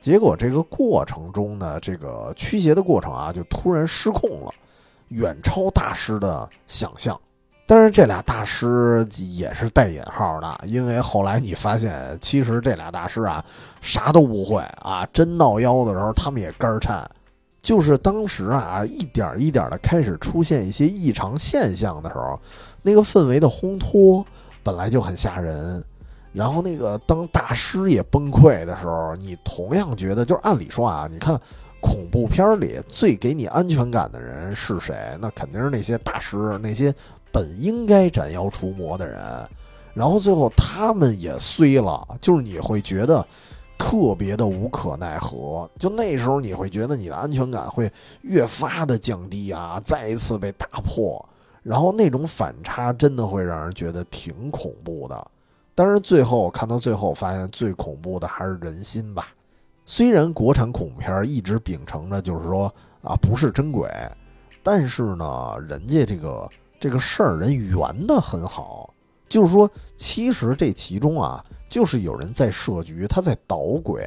结果这个过程中呢，这个驱邪的过程啊就突然失控了，远超大师的想象。但是这俩大师也是带引号的，因为后来你发现，其实这俩大师啊，啥都不会啊。真闹妖的时候，他们也肝颤。就是当时啊，一点一点的开始出现一些异常现象的时候，那个氛围的烘托本来就很吓人。然后那个当大师也崩溃的时候，你同样觉得，就是按理说啊，你看恐怖片里最给你安全感的人是谁？那肯定是那些大师，那些。本应该斩妖除魔的人，然后最后他们也衰了，就是你会觉得特别的无可奈何。就那时候你会觉得你的安全感会越发的降低啊，再一次被打破，然后那种反差真的会让人觉得挺恐怖的。当然最后看到最后，发现最恐怖的还是人心吧。虽然国产恐怖片一直秉承着就是说啊不是真鬼，但是呢，人家这个。这个事儿人圆的很好，就是说，其实这其中啊，就是有人在设局，他在捣鬼，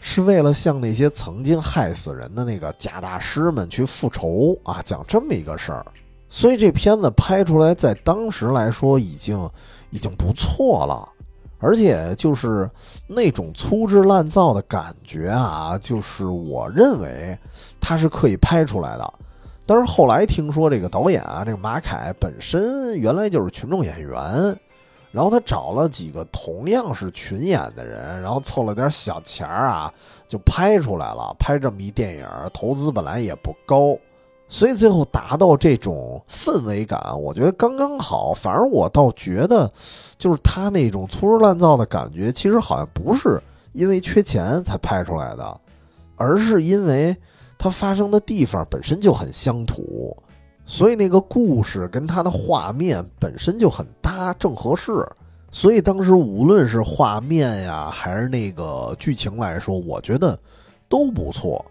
是为了向那些曾经害死人的那个假大师们去复仇啊，讲这么一个事儿。所以这片子拍出来，在当时来说已经已经不错了，而且就是那种粗制滥造的感觉啊，就是我认为它是可以拍出来的。但是后来听说这个导演啊，这个马凯本身原来就是群众演员，然后他找了几个同样是群演的人，然后凑了点小钱儿啊，就拍出来了。拍这么一电影，投资本来也不高，所以最后达到这种氛围感，我觉得刚刚好。反而我倒觉得，就是他那种粗制滥造的感觉，其实好像不是因为缺钱才拍出来的，而是因为。它发生的地方本身就很乡土，所以那个故事跟它的画面本身就很搭，正合适。所以当时无论是画面呀，还是那个剧情来说，我觉得都不错。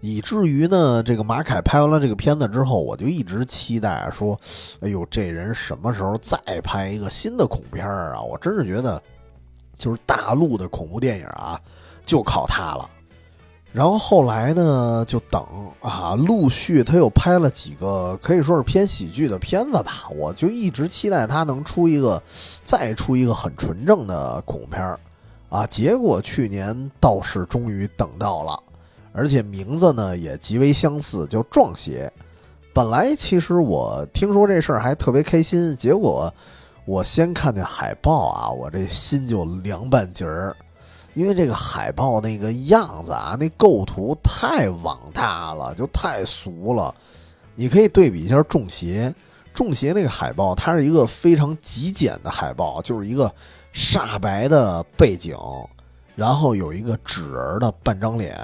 以至于呢，这个马凯拍完了这个片子之后，我就一直期待说：“哎呦，这人什么时候再拍一个新的恐怖片啊？”我真是觉得就是大陆的恐怖电影啊，就靠他了。然后后来呢，就等啊，陆续他又拍了几个可以说是偏喜剧的片子吧。我就一直期待他能出一个，再出一个很纯正的恐怖片儿啊。结果去年倒是终于等到了，而且名字呢也极为相似，叫《撞邪》。本来其实我听说这事儿还特别开心，结果我先看见海报啊，我这心就凉半截儿。因为这个海报那个样子啊，那构图太网大了，就太俗了。你可以对比一下《中邪》，《中邪》那个海报，它是一个非常极简的海报，就是一个煞白的背景，然后有一个纸人的半张脸。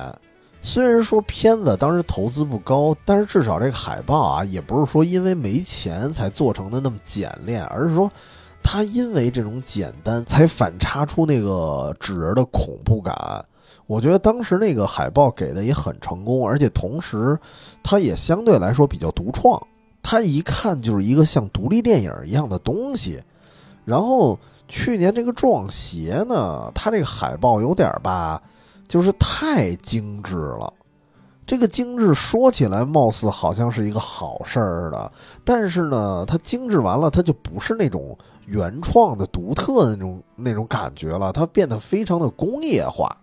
虽然说片子当时投资不高，但是至少这个海报啊，也不是说因为没钱才做成的那么简练，而是说。它因为这种简单，才反差出那个纸人的恐怖感。我觉得当时那个海报给的也很成功，而且同时，它也相对来说比较独创。它一看就是一个像独立电影一样的东西。然后去年这个《撞邪》呢，它这个海报有点吧，就是太精致了。这个精致说起来貌似好像是一个好事儿的，但是呢，它精致完了，它就不是那种。原创的、独特的那种那种感觉了，它变得非常的工业化。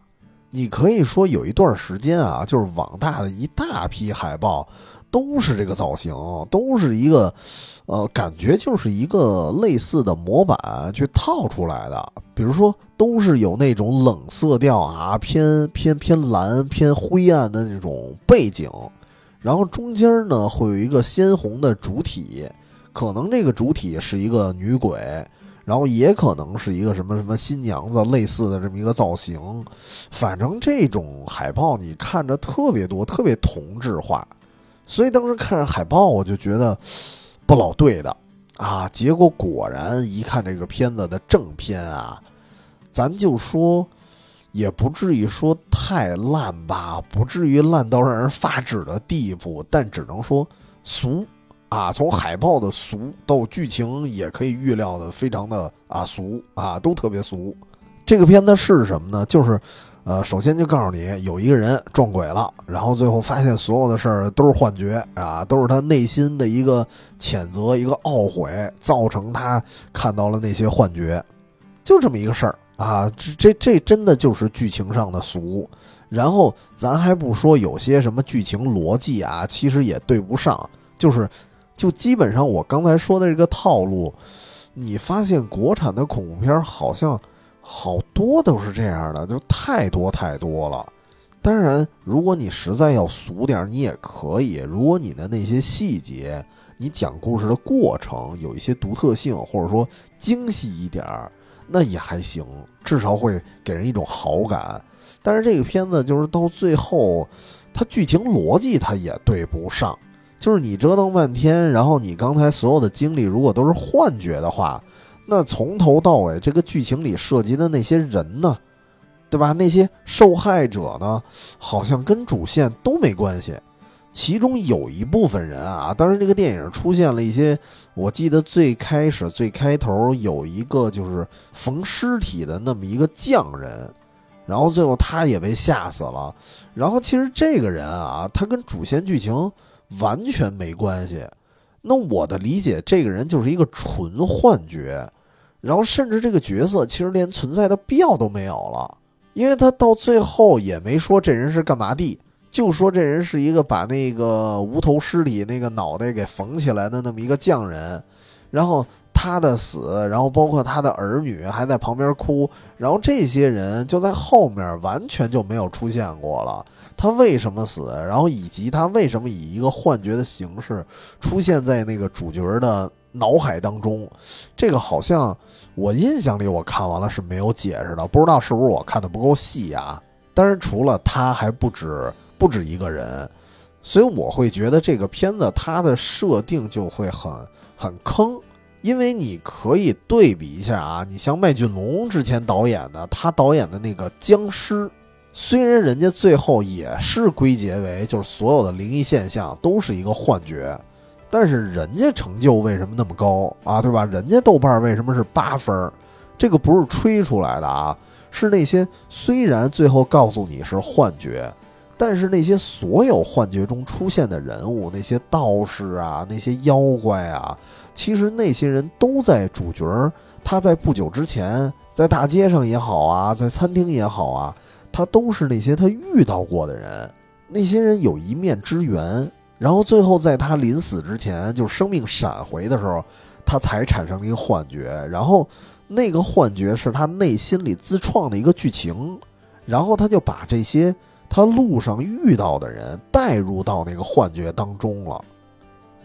你可以说有一段时间啊，就是网大的一大批海报都是这个造型，都是一个呃，感觉就是一个类似的模板去套出来的。比如说，都是有那种冷色调啊，偏偏偏蓝、偏灰暗的那种背景，然后中间呢会有一个鲜红的主体。可能这个主体是一个女鬼，然后也可能是一个什么什么新娘子类似的这么一个造型。反正这种海报你看着特别多，特别同质化。所以当时看着海报，我就觉得不老对的啊。结果果然一看这个片子的正片啊，咱就说也不至于说太烂吧，不至于烂到让人发指的地步，但只能说俗。啊，从海报的俗到剧情也可以预料的非常的啊俗啊，都特别俗。这个片子是什么呢？就是，呃，首先就告诉你有一个人撞鬼了，然后最后发现所有的事儿都是幻觉啊，都是他内心的一个谴责、一个懊悔，造成他看到了那些幻觉，就这么一个事儿啊。这这这真的就是剧情上的俗。然后咱还不说有些什么剧情逻辑啊，其实也对不上，就是。就基本上我刚才说的这个套路，你发现国产的恐怖片好像好多都是这样的，就太多太多了。当然，如果你实在要俗点，你也可以。如果你的那些细节，你讲故事的过程有一些独特性，或者说精细一点儿，那也还行，至少会给人一种好感。但是这个片子就是到最后，它剧情逻辑它也对不上。就是你折腾半天，然后你刚才所有的经历如果都是幻觉的话，那从头到尾这个剧情里涉及的那些人呢，对吧？那些受害者呢，好像跟主线都没关系。其中有一部分人啊，当时这个电影出现了一些，我记得最开始最开头有一个就是缝尸体的那么一个匠人，然后最后他也被吓死了。然后其实这个人啊，他跟主线剧情。完全没关系。那我的理解，这个人就是一个纯幻觉，然后甚至这个角色其实连存在的必要都没有了，因为他到最后也没说这人是干嘛的，就说这人是一个把那个无头尸体那个脑袋给缝起来的那么一个匠人，然后他的死，然后包括他的儿女还在旁边哭，然后这些人就在后面完全就没有出现过了。他为什么死？然后以及他为什么以一个幻觉的形式出现在那个主角的脑海当中？这个好像我印象里我看完了是没有解释的，不知道是不是我看的不够细啊？但是除了他还不止不止一个人，所以我会觉得这个片子它的设定就会很很坑，因为你可以对比一下啊，你像麦浚龙之前导演的，他导演的那个僵尸。虽然人家最后也是归结为就是所有的灵异现象都是一个幻觉，但是人家成就为什么那么高啊？对吧？人家豆瓣为什么是八分？这个不是吹出来的啊，是那些虽然最后告诉你是幻觉，但是那些所有幻觉中出现的人物，那些道士啊，那些妖怪啊，其实那些人都在主角儿。他在不久之前，在大街上也好啊，在餐厅也好啊，他都是那些他遇到过的人。那些人有一面之缘，然后最后在他临死之前，就是生命闪回的时候，他才产生了一个幻觉。然后那个幻觉是他内心里自创的一个剧情，然后他就把这些他路上遇到的人带入到那个幻觉当中了。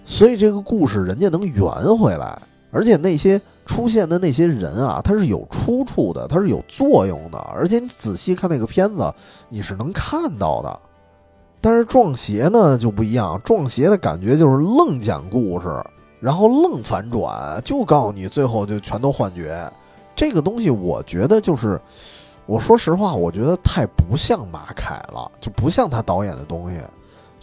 所以这个故事人家能圆回来，而且那些。出现的那些人啊，他是有出处的，他是有作用的，而且你仔细看那个片子，你是能看到的。但是撞邪呢就不一样，撞邪的感觉就是愣讲故事，然后愣反转，就告诉你最后就全都幻觉。这个东西我觉得就是，我说实话，我觉得太不像马凯了，就不像他导演的东西。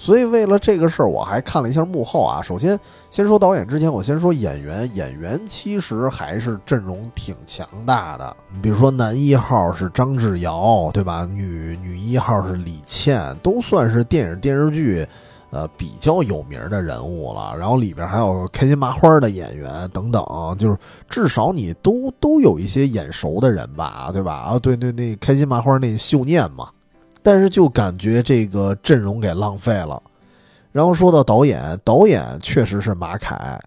所以为了这个事儿，我还看了一下幕后啊。首先，先说导演之前，我先说演员。演员其实还是阵容挺强大的。比如说，男一号是张智尧，对吧？女女一号是李倩，都算是电影电视剧，呃，比较有名的人物了。然后里边还有开心麻花的演员等等，就是至少你都都有一些眼熟的人吧，对吧？啊，对对，那开心麻花那秀念嘛。但是就感觉这个阵容给浪费了，然后说到导演，导演确实是马凯，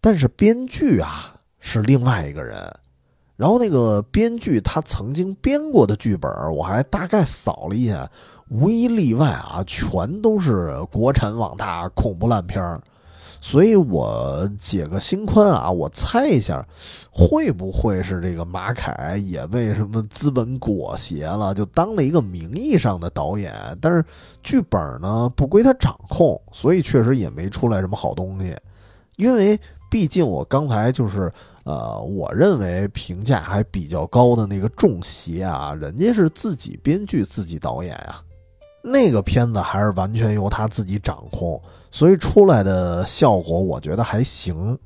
但是编剧啊是另外一个人。然后那个编剧他曾经编过的剧本，我还大概扫了一下，无一例外啊，全都是国产网大恐怖烂片儿。所以我解个心宽啊，我猜一下，会不会是这个马凯也被什么资本裹挟了，就当了一个名义上的导演，但是剧本呢不归他掌控，所以确实也没出来什么好东西。因为毕竟我刚才就是呃，我认为评价还比较高的那个《中邪》啊，人家是自己编剧、自己导演啊。那个片子还是完全由他自己掌控，所以出来的效果我觉得还行。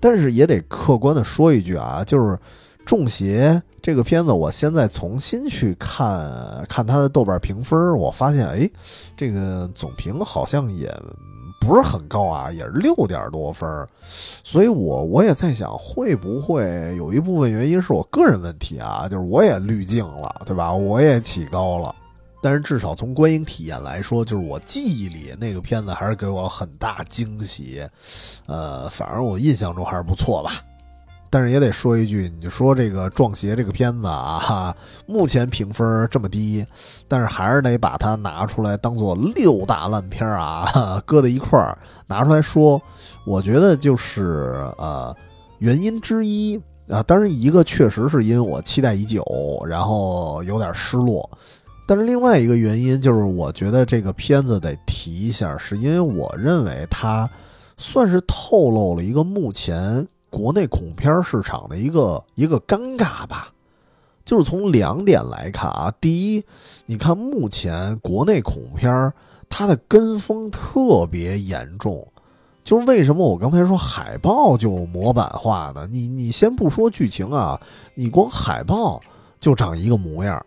但是也得客观的说一句啊，就是《中邪》这个片子，我现在重新去看看它的豆瓣评分，我发现，哎，这个总评好像也不是很高啊，也是六点多分。所以我我也在想，会不会有一部分原因是我个人问题啊？就是我也滤镜了，对吧？我也起高了。但是至少从观影体验来说，就是我记忆里那个片子还是给我很大惊喜，呃，反正我印象中还是不错吧。但是也得说一句，你说这个《撞邪》这个片子啊，哈，目前评分这么低，但是还是得把它拿出来当做六大烂片啊，搁在一块儿拿出来说。我觉得就是呃，原因之一啊，当然一个确实是因为我期待已久，然后有点失落。但是另外一个原因就是，我觉得这个片子得提一下，是因为我认为它算是透露了一个目前国内恐怖片市场的一个一个尴尬吧。就是从两点来看啊，第一，你看目前国内恐怖片它的跟风特别严重，就是为什么我刚才说海报就模板化呢？你你先不说剧情啊，你光海报就长一个模样。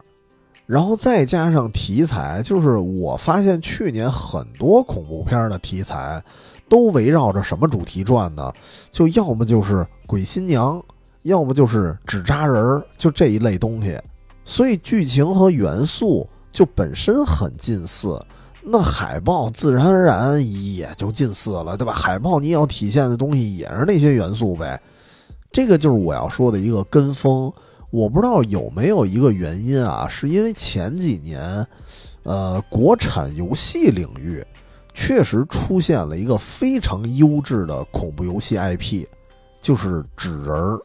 然后再加上题材，就是我发现去年很多恐怖片的题材，都围绕着什么主题转呢？就要么就是鬼新娘，要么就是纸扎人儿，就这一类东西。所以剧情和元素就本身很近似，那海报自然而然也就近似了，对吧？海报你要体现的东西也是那些元素呗。这个就是我要说的一个跟风。我不知道有没有一个原因啊，是因为前几年，呃，国产游戏领域确实出现了一个非常优质的恐怖游戏 IP，就是纸人儿，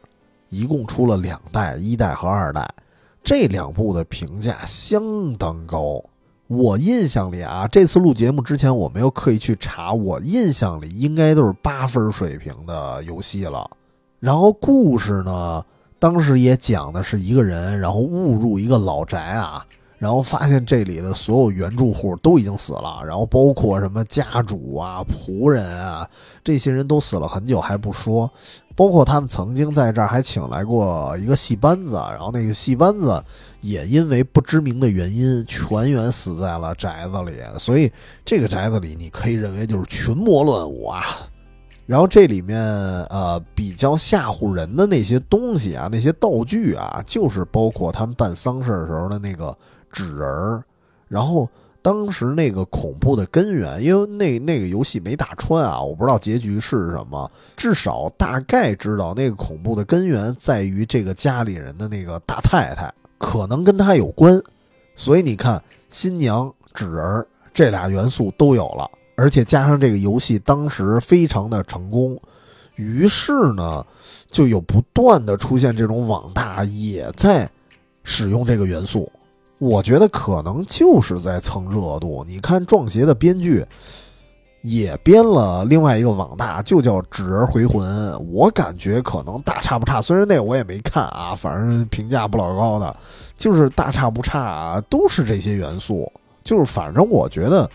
一共出了两代，一代和二代，这两部的评价相当高。我印象里啊，这次录节目之前我没有刻意去查，我印象里应该都是八分水平的游戏了。然后故事呢？当时也讲的是一个人，然后误入一个老宅啊，然后发现这里的所有原住户都已经死了，然后包括什么家主啊、仆人啊，这些人都死了很久还不说，包括他们曾经在这儿还请来过一个戏班子，然后那个戏班子也因为不知名的原因全员死在了宅子里，所以这个宅子里你可以认为就是群魔乱舞啊。然后这里面呃比较吓唬人的那些东西啊，那些道具啊，就是包括他们办丧事时候的那个纸人儿。然后当时那个恐怖的根源，因为那那个游戏没打穿啊，我不知道结局是什么，至少大概知道那个恐怖的根源在于这个家里人的那个大太太，可能跟他有关。所以你看，新娘、纸人儿这俩元素都有了。而且加上这个游戏当时非常的成功，于是呢，就有不断的出现这种网大也在使用这个元素。我觉得可能就是在蹭热度。你看《撞邪》的编剧也编了另外一个网大，就叫《纸人回魂》。我感觉可能大差不差，虽然那我也没看啊，反正评价不老高的，就是大差不差，都是这些元素。就是反正我觉得，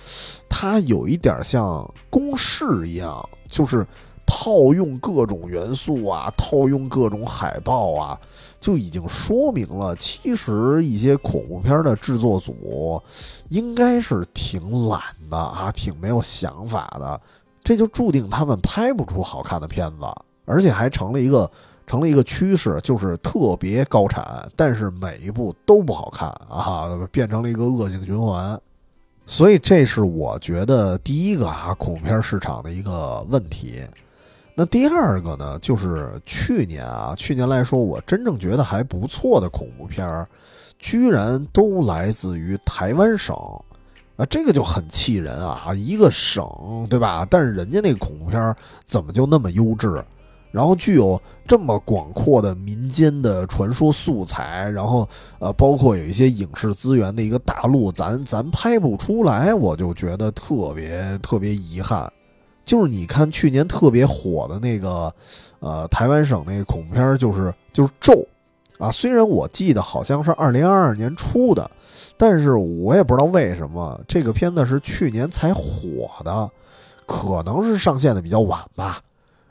它有一点像公式一样，就是套用各种元素啊，套用各种海报啊，就已经说明了，其实一些恐怖片的制作组应该是挺懒的啊，挺没有想法的，这就注定他们拍不出好看的片子，而且还成了一个成了一个趋势，就是特别高产，但是每一部都不好看啊，变成了一个恶性循环。所以这是我觉得第一个啊，恐怖片市场的一个问题。那第二个呢，就是去年啊，去年来说，我真正觉得还不错的恐怖片儿，居然都来自于台湾省啊，这个就很气人啊！一个省对吧？但是人家那个恐怖片怎么就那么优质？然后具有这么广阔的民间的传说素材，然后呃，包括有一些影视资源的一个大陆，咱咱拍不出来，我就觉得特别特别遗憾。就是你看去年特别火的那个，呃，台湾省那个恐怖片，就是就是咒啊。虽然我记得好像是二零二二年出的，但是我也不知道为什么这个片子是去年才火的，可能是上线的比较晚吧。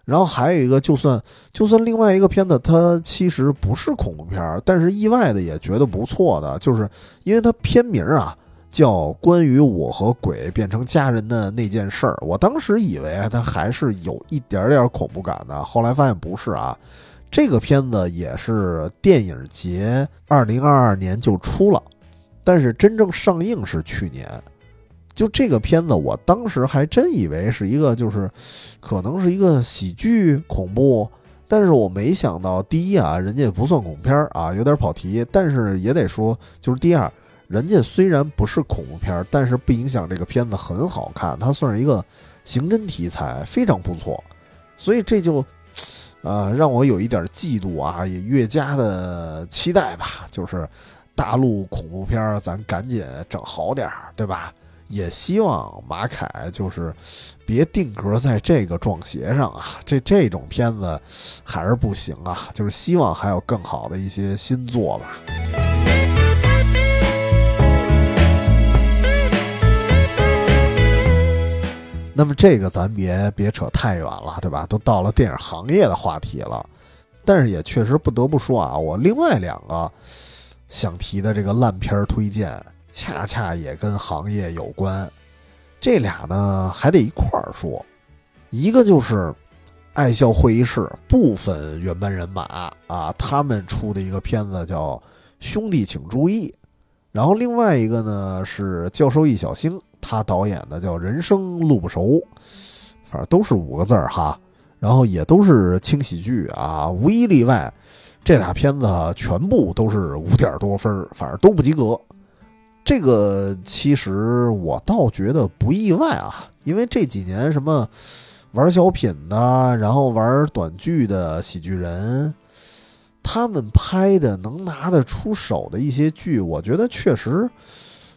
然后还有一个，就算就算另外一个片子，它其实不是恐怖片但是意外的也觉得不错的，就是因为它片名啊叫《关于我和鬼变成家人的那件事儿》，我当时以为它还是有一点点恐怖感的，后来发现不是啊。这个片子也是电影节二零二二年就出了，但是真正上映是去年。就这个片子，我当时还真以为是一个，就是可能是一个喜剧恐怖，但是我没想到，第一啊，人家也不算恐怖片啊，有点跑题，但是也得说，就是第二，人家虽然不是恐怖片，但是不影响这个片子很好看，它算是一个刑侦题材，非常不错，所以这就，呃，让我有一点嫉妒啊，也越加的期待吧，就是大陆恐怖片，咱赶紧整好点儿，对吧？也希望马凯就是别定格在这个撞邪上啊，这这种片子还是不行啊，就是希望还有更好的一些新作吧。那么这个咱别别扯太远了，对吧？都到了电影行业的话题了，但是也确实不得不说啊，我另外两个想提的这个烂片推荐。恰恰也跟行业有关，这俩呢还得一块儿说。一个就是爱笑会议室部分原班人马啊，他们出的一个片子叫《兄弟请注意》，然后另外一个呢是教授易小星他导演的叫《人生路不熟》，反正都是五个字儿哈，然后也都是轻喜剧啊，无一例外，这俩片子全部都是五点多分儿，反正都不及格。这个其实我倒觉得不意外啊，因为这几年什么玩小品的，然后玩短剧的喜剧人，他们拍的能拿得出手的一些剧，我觉得确实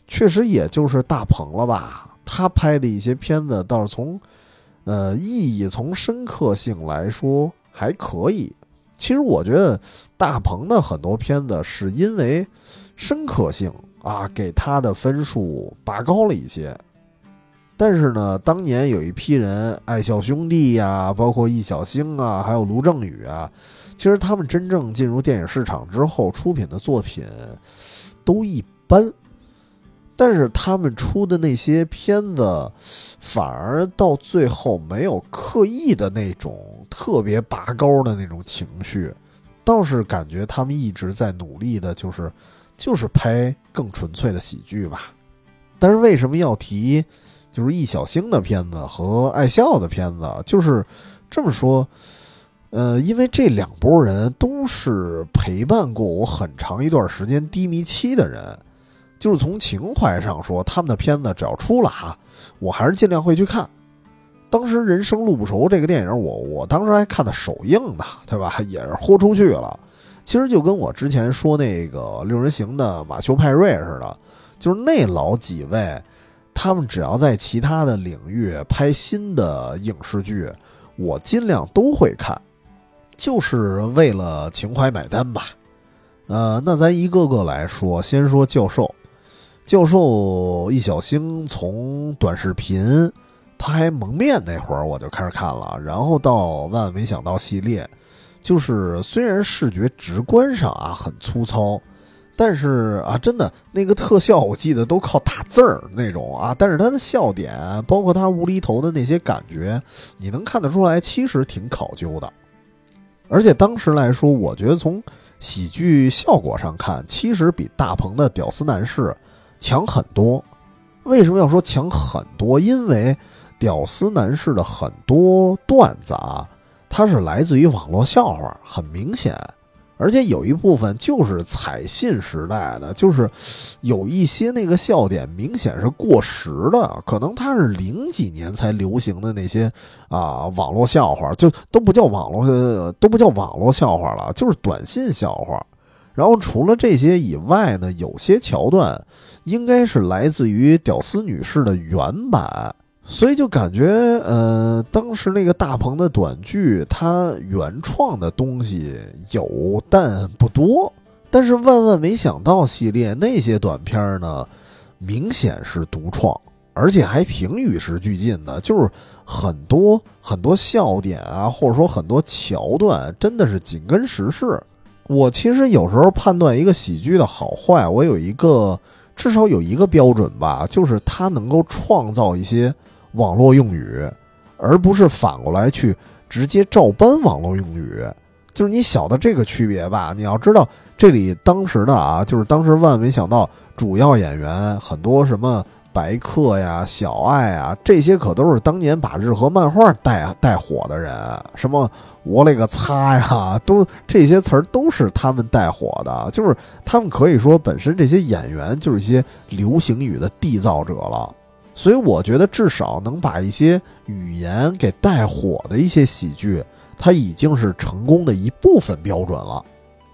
确实也就是大鹏了吧。他拍的一些片子倒是从呃意义、从深刻性来说还可以。其实我觉得大鹏的很多片子是因为深刻性。啊，给他的分数拔高了一些，但是呢，当年有一批人，爱笑兄弟呀，包括易小星啊，还有卢正雨啊，其实他们真正进入电影市场之后，出品的作品都一般。但是他们出的那些片子，反而到最后没有刻意的那种特别拔高的那种情绪，倒是感觉他们一直在努力的，就是就是拍更纯粹的喜剧吧。但是为什么要提？就是易小星的片子和爱笑的片子，就是这么说，呃，因为这两拨人都是陪伴过我很长一段时间低迷期的人，就是从情怀上说，他们的片子只要出了啊，我还是尽量会去看。当时《人生路不熟》这个电影，我我当时还看的首映呢，对吧？也是豁出去了。其实就跟我之前说那个六人行的马修派瑞似的，就是那老几位。他们只要在其他的领域拍新的影视剧，我尽量都会看，就是为了情怀买单吧。呃，那咱一个个来说，先说教授。教授易小星从短视频他还蒙面那会儿我就开始看了，然后到万万没想到系列，就是虽然视觉直观上啊很粗糙。但是啊，真的那个特效，我记得都靠打字儿那种啊。但是他的笑点，包括他无厘头的那些感觉，你能看得出来，其实挺考究的。而且当时来说，我觉得从喜剧效果上看，其实比大鹏的《屌丝男士》强很多。为什么要说强很多？因为《屌丝男士》的很多段子啊，它是来自于网络笑话，很明显。而且有一部分就是彩信时代的，就是有一些那个笑点明显是过时的，可能它是零几年才流行的那些啊网络笑话，就都不叫网络，都不叫网络笑话了，就是短信笑话。然后除了这些以外呢，有些桥段应该是来自于《屌丝女士》的原版。所以就感觉，呃，当时那个大鹏的短剧，他原创的东西有，但不多。但是万万没想到系列那些短片呢，明显是独创，而且还挺与时俱进的。就是很多很多笑点啊，或者说很多桥段，真的是紧跟时事。我其实有时候判断一个喜剧的好坏，我有一个至少有一个标准吧，就是它能够创造一些。网络用语，而不是反过来去直接照搬网络用语，就是你晓得这个区别吧？你要知道，这里当时的啊，就是当时万万没想到，主要演员很多什么白客呀、小爱啊，这些可都是当年把日和漫画带带火的人。什么我勒个擦呀，都这些词儿都是他们带火的，就是他们可以说本身这些演员就是一些流行语的缔造者了。所以我觉得，至少能把一些语言给带火的一些喜剧，它已经是成功的一部分标准了。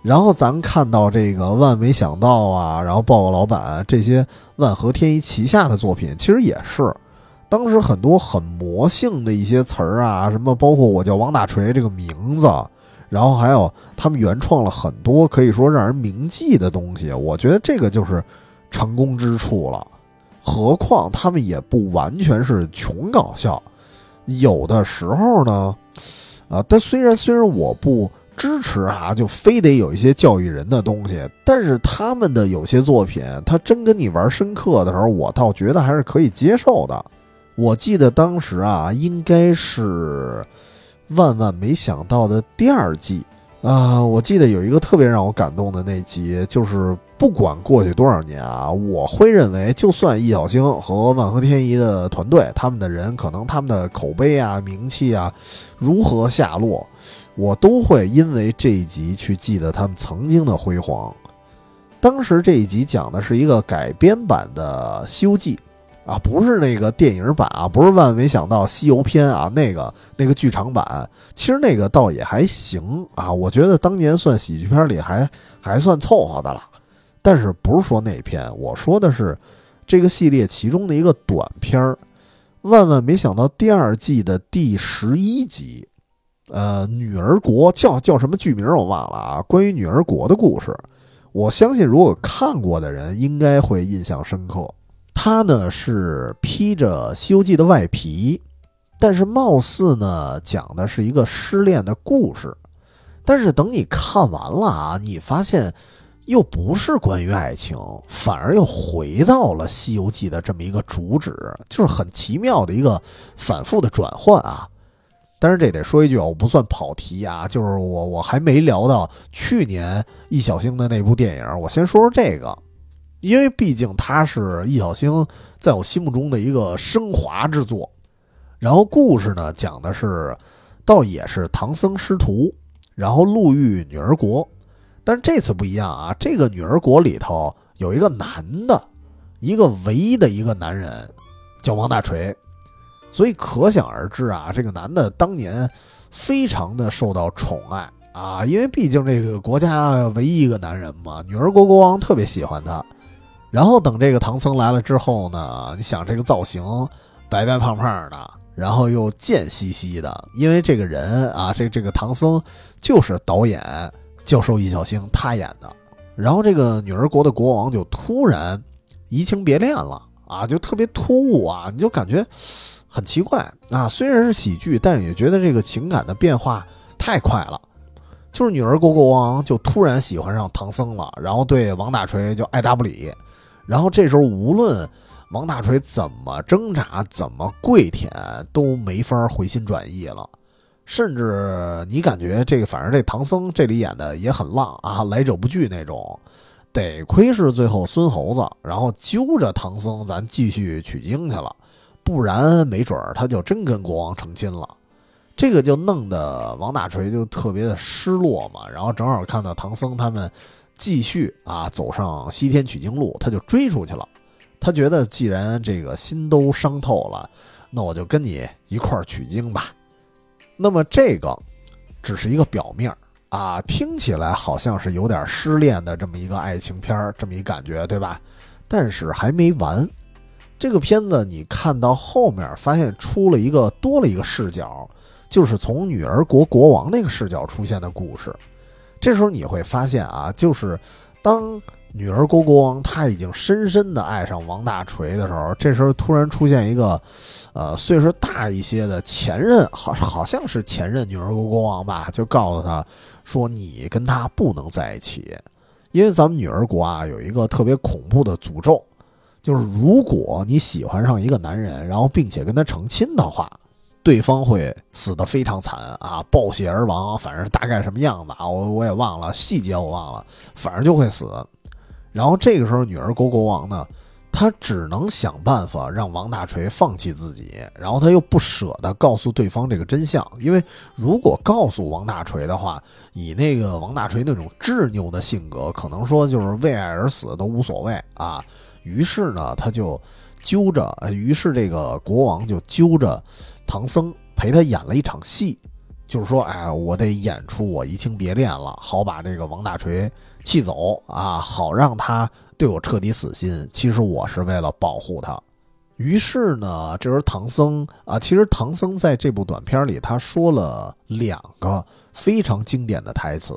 然后咱看到这个万没想到啊，然后报告老板这些万和天一旗下的作品，其实也是当时很多很魔性的一些词儿啊，什么包括我叫王大锤这个名字，然后还有他们原创了很多可以说让人铭记的东西。我觉得这个就是成功之处了。何况他们也不完全是穷搞笑，有的时候呢，啊，但虽然虽然我不支持啊，就非得有一些教育人的东西，但是他们的有些作品，他真跟你玩深刻的时候，我倒觉得还是可以接受的。我记得当时啊，应该是万万没想到的第二季啊，我记得有一个特别让我感动的那集，就是。不管过去多少年啊，我会认为，就算易小星和万和天宜的团队，他们的人可能他们的口碑啊、名气啊如何下落，我都会因为这一集去记得他们曾经的辉煌。当时这一集讲的是一个改编版的《西游记》，啊，不是那个电影版啊，不是万没想到西游篇啊，那个那个剧场版，其实那个倒也还行啊，我觉得当年算喜剧片里还还算凑合的了。但是不是说那篇，我说的是这个系列其中的一个短片儿。万万没想到，第二季的第十一集，呃，女儿国叫叫什么剧名我忘了啊。关于女儿国的故事，我相信如果看过的人应该会印象深刻。它呢是披着《西游记》的外皮，但是貌似呢讲的是一个失恋的故事。但是等你看完了啊，你发现又不是关于爱情，反而又回到了《西游记》的这么一个主旨，就是很奇妙的一个反复的转换啊。但是这得说一句啊，我不算跑题啊，就是我我还没聊到去年易小星的那部电影，我先说说这个，因为毕竟它是易小星在我心目中的一个升华之作。然后故事呢讲的是，倒也是唐僧师徒。然后路遇女儿国，但是这次不一样啊！这个女儿国里头有一个男的，一个唯一的一个男人，叫王大锤，所以可想而知啊，这个男的当年非常的受到宠爱啊，因为毕竟这个国家唯一一个男人嘛，女儿国国王特别喜欢他。然后等这个唐僧来了之后呢，你想这个造型，白白胖胖的。然后又贱兮兮的，因为这个人啊，这这个唐僧就是导演教授易小星他演的。然后这个女儿国的国王就突然移情别恋了啊，就特别突兀啊，你就感觉很奇怪啊。虽然是喜剧，但是也觉得这个情感的变化太快了。就是女儿国国王就突然喜欢上唐僧了，然后对王大锤就爱答不理。然后这时候无论。王大锤怎么挣扎，怎么跪舔都没法回心转意了，甚至你感觉这个，反正这唐僧这里演的也很浪啊，来者不拒那种。得亏是最后孙猴子，然后揪着唐僧咱继续取经去了，不然没准儿他就真跟国王成亲了。这个就弄得王大锤就特别的失落嘛。然后正好看到唐僧他们继续啊走上西天取经路，他就追出去了。他觉得，既然这个心都伤透了，那我就跟你一块儿取经吧。那么这个只是一个表面啊，听起来好像是有点失恋的这么一个爱情片儿，这么一感觉，对吧？但是还没完，这个片子你看到后面，发现出了一个多了一个视角，就是从女儿国国王那个视角出现的故事。这时候你会发现啊，就是当。女儿国国王他已经深深的爱上王大锤的时候，这时候突然出现一个，呃，岁数大一些的前任，好好像是前任女儿国国王吧，就告诉他说：“你跟他不能在一起，因为咱们女儿国啊有一个特别恐怖的诅咒，就是如果你喜欢上一个男人，然后并且跟他成亲的话，对方会死得非常惨啊，暴血而亡，反正大概什么样子啊，我我也忘了细节，我忘了，反正就会死。”然后这个时候，女儿国国王呢，他只能想办法让王大锤放弃自己，然后他又不舍得告诉对方这个真相，因为如果告诉王大锤的话，以那个王大锤那种执拗的性格，可能说就是为爱而死都无所谓啊。于是呢，他就揪着，于是这个国王就揪着唐僧陪他演了一场戏，就是说，哎，我得演出我移情别恋了，好把这个王大锤。气走啊，好让他对我彻底死心。其实我是为了保护他。于是呢，这时候唐僧啊，其实唐僧在这部短片里，他说了两个非常经典的台词。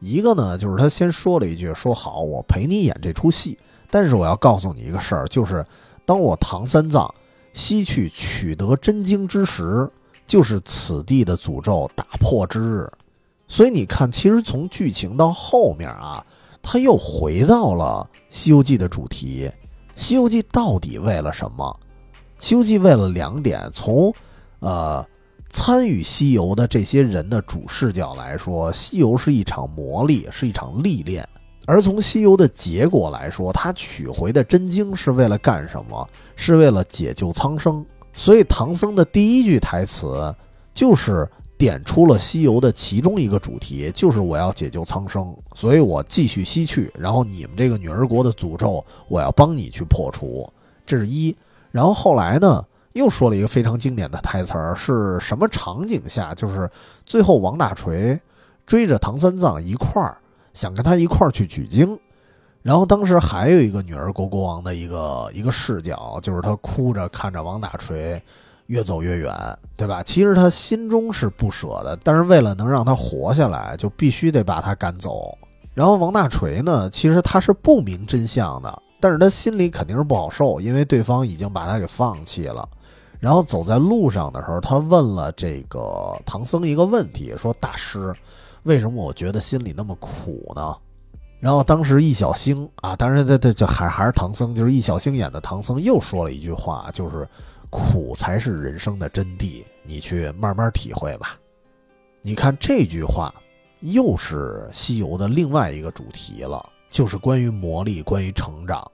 一个呢，就是他先说了一句：“说好，我陪你演这出戏，但是我要告诉你一个事儿，就是当我唐三藏西去取得真经之时，就是此地的诅咒打破之日。”所以你看，其实从剧情到后面啊，他又回到了《西游记》的主题。《西游记》到底为了什么？《西游记》为了两点：从呃参与西游的这些人的主视角来说，西游是一场磨砺，是一场历练；而从西游的结果来说，他取回的真经是为了干什么？是为了解救苍生。所以唐僧的第一句台词就是。点出了西游的其中一个主题，就是我要解救苍生，所以我继续西去。然后你们这个女儿国的诅咒，我要帮你去破除。这是一。然后后来呢，又说了一个非常经典的台词儿，是什么场景下？就是最后王大锤追着唐三藏一块儿，想跟他一块儿去取经。然后当时还有一个女儿国国王的一个一个视角，就是他哭着看着王大锤。越走越远，对吧？其实他心中是不舍的，但是为了能让他活下来，就必须得把他赶走。然后王大锤呢，其实他是不明真相的，但是他心里肯定是不好受，因为对方已经把他给放弃了。然后走在路上的时候，他问了这个唐僧一个问题，说：“大师，为什么我觉得心里那么苦呢？”然后当时易小星啊，当然这这这还还是唐僧，就是易小星演的唐僧又说了一句话，就是“苦才是人生的真谛，你去慢慢体会吧。”你看这句话，又是西游的另外一个主题了，就是关于磨砺，关于成长。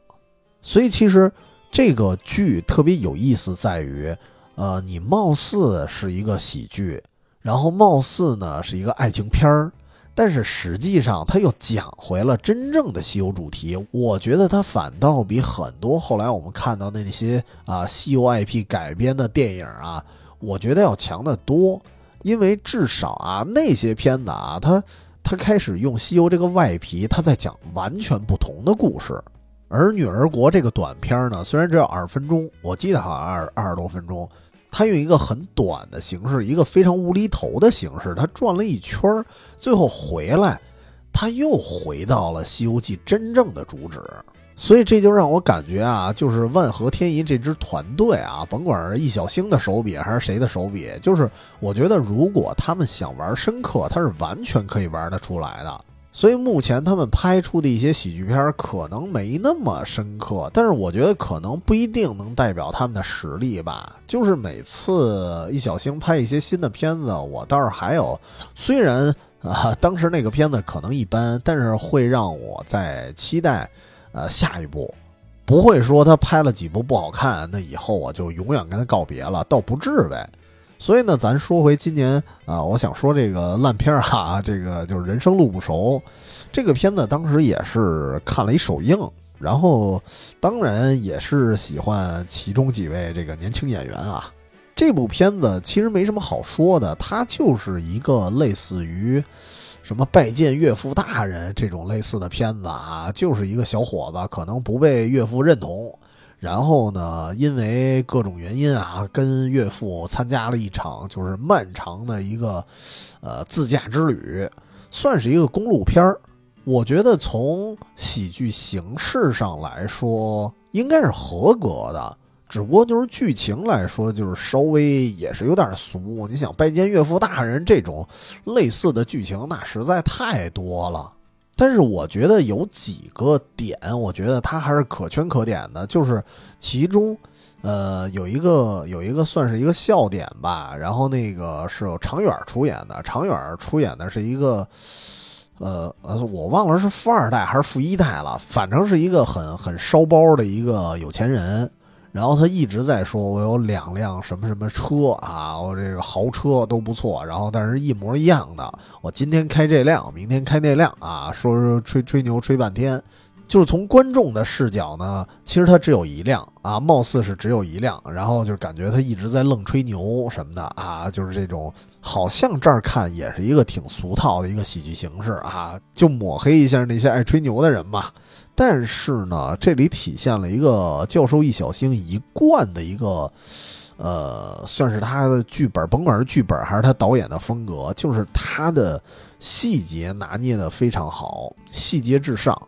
所以其实。这个剧特别有意思，在于，呃，你貌似是一个喜剧，然后貌似呢是一个爱情片儿，但是实际上它又讲回了真正的西游主题。我觉得它反倒比很多后来我们看到的那些啊西游 IP 改编的电影啊，我觉得要强得多。因为至少啊那些片子啊，它它开始用西游这个外皮，它在讲完全不同的故事。而《女儿国》这个短片呢，虽然只有二十分钟，我记得好像二二十多分钟，他用一个很短的形式，一个非常无厘头的形式，他转了一圈最后回来，他又回到了《西游记》真正的主旨。所以这就让我感觉啊，就是万合天宜这支团队啊，甭管是易小星的手笔还是谁的手笔，就是我觉得如果他们想玩深刻，他是完全可以玩得出来的。所以目前他们拍出的一些喜剧片可能没那么深刻，但是我觉得可能不一定能代表他们的实力吧。就是每次易小星拍一些新的片子，我倒是还有，虽然 啊当时那个片子可能一般，但是会让我在期待，呃下一部，不会说他拍了几部不好看，那以后我就永远跟他告别了，倒不至呗。所以呢，咱说回今年啊，我想说这个烂片儿哈，这个就是《人生路不熟》这个片子，当时也是看了一首映，然后当然也是喜欢其中几位这个年轻演员啊。这部片子其实没什么好说的，它就是一个类似于什么拜见岳父大人这种类似的片子啊，就是一个小伙子可能不被岳父认同。然后呢，因为各种原因啊，跟岳父参加了一场就是漫长的一个，呃，自驾之旅，算是一个公路片儿。我觉得从喜剧形式上来说，应该是合格的。只不过就是剧情来说，就是稍微也是有点俗。你想拜见岳父大人这种类似的剧情，那实在太多了。但是我觉得有几个点，我觉得它还是可圈可点的。就是其中，呃，有一个有一个算是一个笑点吧。然后那个是有常远出演的，常远出演的是一个，呃呃，我忘了是富二代还是富一代了，反正是一个很很烧包的一个有钱人。然后他一直在说，我有两辆什么什么车啊，我这个豪车都不错。然后但是一模一样的，我今天开这辆，明天开那辆啊，说说吹吹牛吹半天。就是从观众的视角呢，其实他只有一辆啊，貌似是只有一辆。然后就感觉他一直在愣吹牛什么的啊，就是这种，好像这儿看也是一个挺俗套的一个喜剧形式啊，就抹黑一下那些爱吹牛的人嘛。但是呢，这里体现了一个教授易小星一贯的一个，呃，算是他的剧本，甭管是剧本还是他导演的风格，就是他的细节拿捏的非常好，细节至上。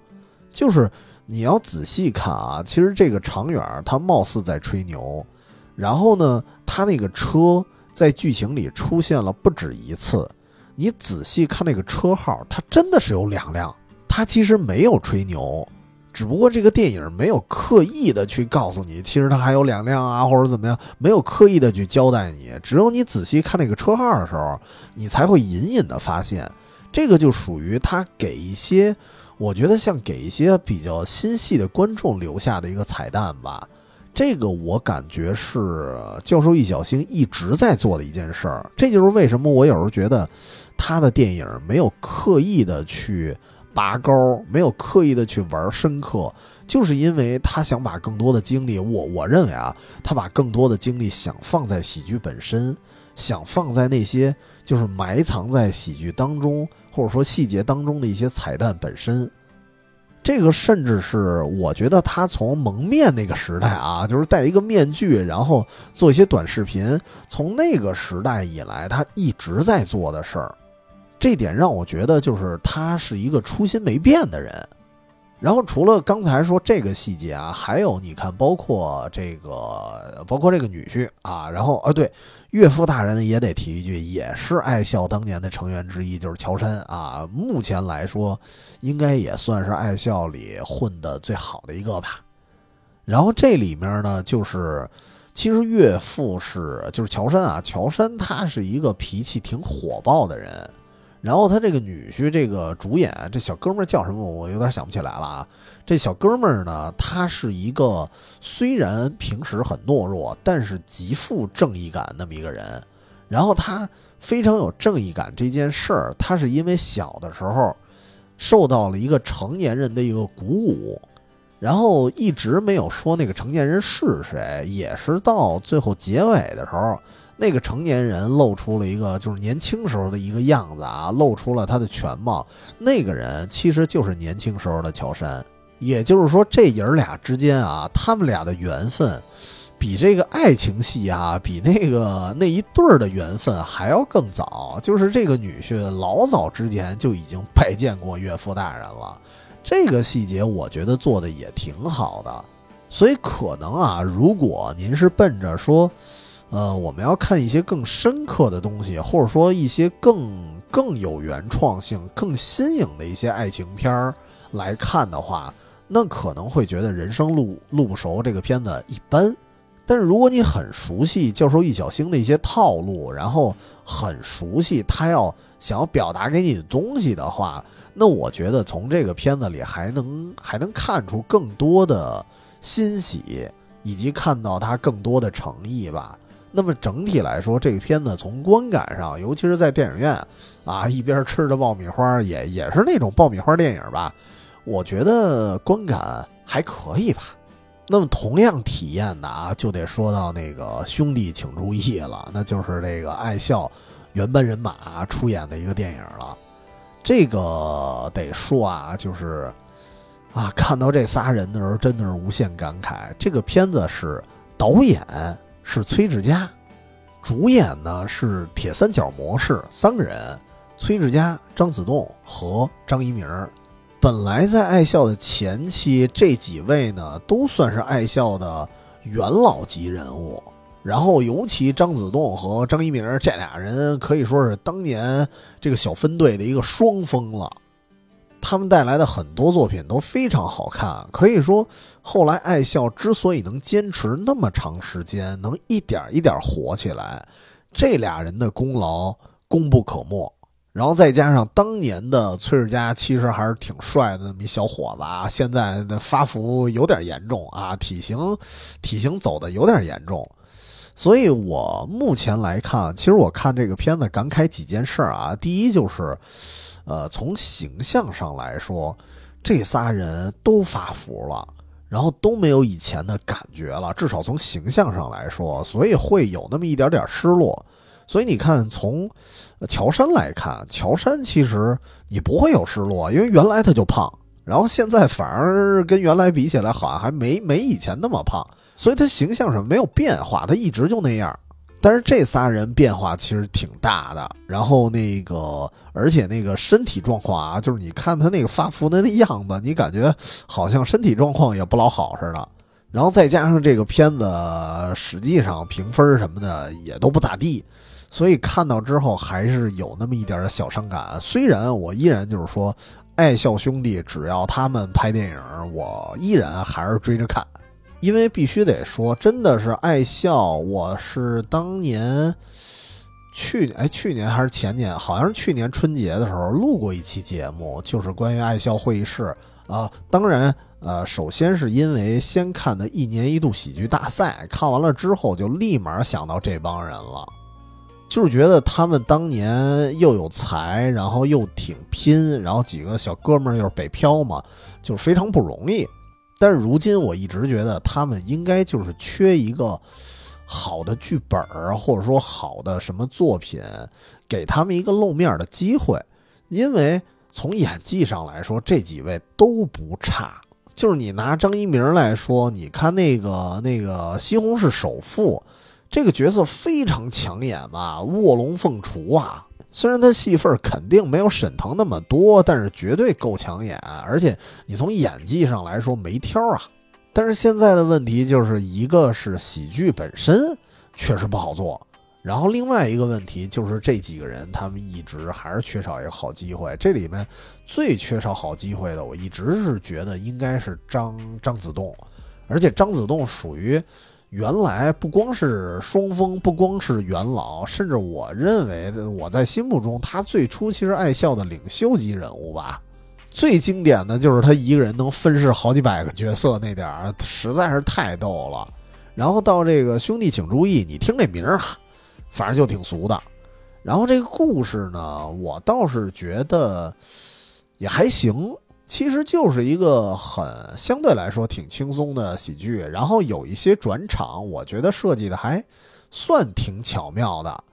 就是你要仔细看啊，其实这个长远他貌似在吹牛，然后呢，他那个车在剧情里出现了不止一次，你仔细看那个车号，它真的是有两辆，他其实没有吹牛。只不过这个电影没有刻意的去告诉你，其实他还有两辆啊，或者怎么样，没有刻意的去交代你。只有你仔细看那个车号的时候，你才会隐隐的发现，这个就属于他给一些，我觉得像给一些比较心细的观众留下的一个彩蛋吧。这个我感觉是教授易小星一直在做的一件事儿。这就是为什么我有时候觉得他的电影没有刻意的去。拔高没有刻意的去玩深刻，就是因为他想把更多的精力，我我认为啊，他把更多的精力想放在喜剧本身，想放在那些就是埋藏在喜剧当中或者说细节当中的一些彩蛋本身。这个甚至是我觉得他从蒙面那个时代啊，就是戴一个面具，然后做一些短视频，从那个时代以来，他一直在做的事儿。这点让我觉得，就是他是一个初心没变的人。然后除了刚才说这个细节啊，还有你看，包括这个，包括这个女婿啊，然后啊，对，岳父大人也得提一句，也是爱笑当年的成员之一，就是乔杉啊。目前来说，应该也算是爱笑里混的最好的一个吧。然后这里面呢，就是其实岳父是就是乔杉啊，乔杉他是一个脾气挺火爆的人。然后他这个女婿，这个主演这小哥们儿叫什么？我有点想不起来了啊。这小哥们儿呢，他是一个虽然平时很懦弱，但是极富正义感那么一个人。然后他非常有正义感这件事儿，他是因为小的时候受到了一个成年人的一个鼓舞，然后一直没有说那个成年人是谁，也是到最后结尾的时候。那个成年人露出了一个就是年轻时候的一个样子啊，露出了他的全貌。那个人其实就是年轻时候的乔杉，也就是说这爷儿俩之间啊，他们俩的缘分比这个爱情戏啊，比那个那一对儿的缘分还要更早。就是这个女婿老早之前就已经拜见过岳父大人了，这个细节我觉得做的也挺好的。所以可能啊，如果您是奔着说。呃，我们要看一些更深刻的东西，或者说一些更更有原创性、更新颖的一些爱情片儿来看的话，那可能会觉得《人生路路不熟》这个片子一般。但是如果你很熟悉教授易小星的一些套路，然后很熟悉他要想要表达给你的东西的话，那我觉得从这个片子里还能还能看出更多的欣喜，以及看到他更多的诚意吧。那么整体来说，这个片子从观感上，尤其是在电影院，啊，一边吃着爆米花，也也是那种爆米花电影吧，我觉得观感还可以吧。那么同样体验的啊，就得说到那个兄弟请注意了，那就是这个爱笑原班人马出演的一个电影了。这个得说啊，就是啊，看到这仨人的时候，真的是无限感慨。这个片子是导演。是崔志佳，主演呢是铁三角模式三个人，崔志佳、张子栋和张一鸣。本来在爱笑的前期，这几位呢都算是爱笑的元老级人物。然后尤其张子栋和张一鸣这俩人，可以说是当年这个小分队的一个双峰了。他们带来的很多作品都非常好看，可以说后来爱笑之所以能坚持那么长时间，能一点一点火起来，这俩人的功劳功不可没。然后再加上当年的崔世佳，其实还是挺帅的那么一小伙子啊，现在的发福有点严重啊，体型体型走的有点严重。所以我目前来看，其实我看这个片子感慨几件事啊，第一就是。呃，从形象上来说，这仨人都发福了，然后都没有以前的感觉了，至少从形象上来说，所以会有那么一点点失落。所以你看，从乔杉来看，乔杉其实你不会有失落，因为原来他就胖，然后现在反而跟原来比起来，好像还没没以前那么胖，所以他形象上没有变化，他一直就那样。但是这仨人变化其实挺大的，然后那个，而且那个身体状况啊，就是你看他那个发福的那样子，你感觉好像身体状况也不老好似的。然后再加上这个片子实际上评分什么的也都不咋地，所以看到之后还是有那么一点小伤感。虽然我依然就是说，爱笑兄弟只要他们拍电影，我依然还是追着看。因为必须得说，真的是爱笑。我是当年去哎，去年还是前年，好像是去年春节的时候录过一期节目，就是关于爱笑会议室啊。当然，呃，首先是因为先看的一年一度喜剧大赛，看完了之后就立马想到这帮人了，就是觉得他们当年又有才，然后又挺拼，然后几个小哥们儿又是北漂嘛，就是非常不容易。但是如今，我一直觉得他们应该就是缺一个好的剧本儿，或者说好的什么作品，给他们一个露面的机会。因为从演技上来说，这几位都不差。就是你拿张一鸣来说，你看那个那个《西红柿首富》这个角色非常抢眼嘛，卧龙凤雏啊。虽然他戏份肯定没有沈腾那么多，但是绝对够抢眼，而且你从演技上来说没挑啊。但是现在的问题就是一个是喜剧本身确实不好做，然后另外一个问题就是这几个人他们一直还是缺少一个好机会。这里面最缺少好机会的，我一直是觉得应该是张张子栋，而且张子栋属于原来不光是双峰，不光是元老，甚至我认为我在心目中他最初其实爱笑的领袖级人物吧。最经典的就是他一个人能分饰好几百个角色那点儿，实在是太逗了。然后到这个兄弟请注意，你听这名儿啊，反正就挺俗的。然后这个故事呢，我倒是觉得也还行，其实就是一个很相对来说挺轻松的喜剧。然后有一些转场，我觉得设计的还算挺巧妙的。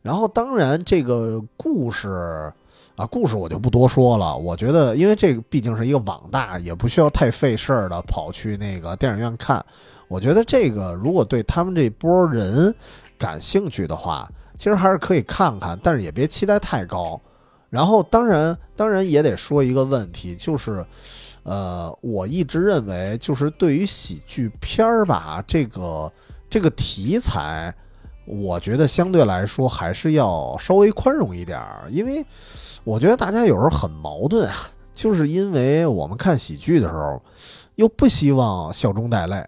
然后当然这个故事。啊，故事我就不多说了。我觉得，因为这个毕竟是一个网大，也不需要太费事儿的跑去那个电影院看。我觉得这个如果对他们这波人感兴趣的话，其实还是可以看看，但是也别期待太高。然后，当然，当然也得说一个问题，就是，呃，我一直认为，就是对于喜剧片儿吧，这个这个题材，我觉得相对来说还是要稍微宽容一点儿，因为。我觉得大家有时候很矛盾啊，就是因为我们看喜剧的时候，又不希望笑中带泪，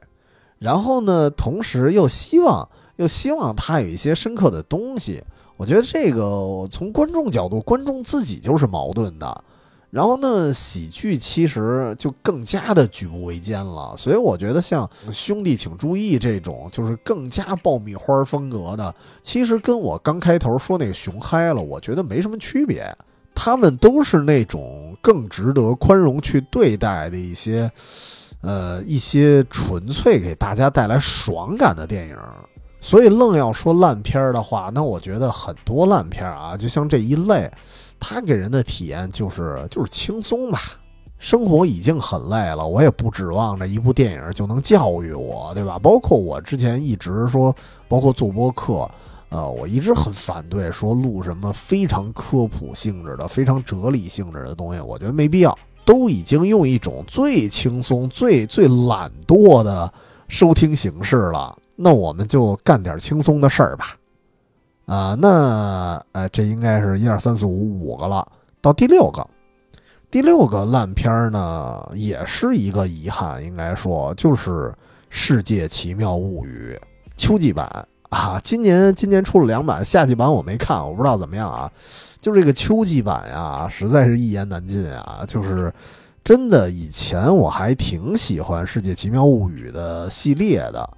然后呢，同时又希望又希望它有一些深刻的东西。我觉得这个从观众角度，观众自己就是矛盾的。然后呢，喜剧其实就更加的举步维艰了。所以我觉得像兄弟请注意这种，就是更加爆米花风格的，其实跟我刚开头说那个熊嗨了，我觉得没什么区别。他们都是那种更值得宽容去对待的一些，呃，一些纯粹给大家带来爽感的电影。所以，愣要说烂片儿的话，那我觉得很多烂片儿啊，就像这一类，它给人的体验就是就是轻松吧。生活已经很累了，我也不指望着一部电影就能教育我，对吧？包括我之前一直说，包括做播客。呃，我一直很反对说录什么非常科普性质的、非常哲理性质的东西，我觉得没必要。都已经用一种最轻松、最最懒惰的收听形式了，那我们就干点轻松的事儿吧。啊，那呃，这应该是一二三四五五个了，到第六个，第六个烂片儿呢，也是一个遗憾，应该说就是《世界奇妙物语》秋季版。啊，今年今年出了两版，夏季版我没看，我不知道怎么样啊。就这个秋季版呀，实在是一言难尽啊。就是真的，以前我还挺喜欢《世界奇妙物语》的系列的，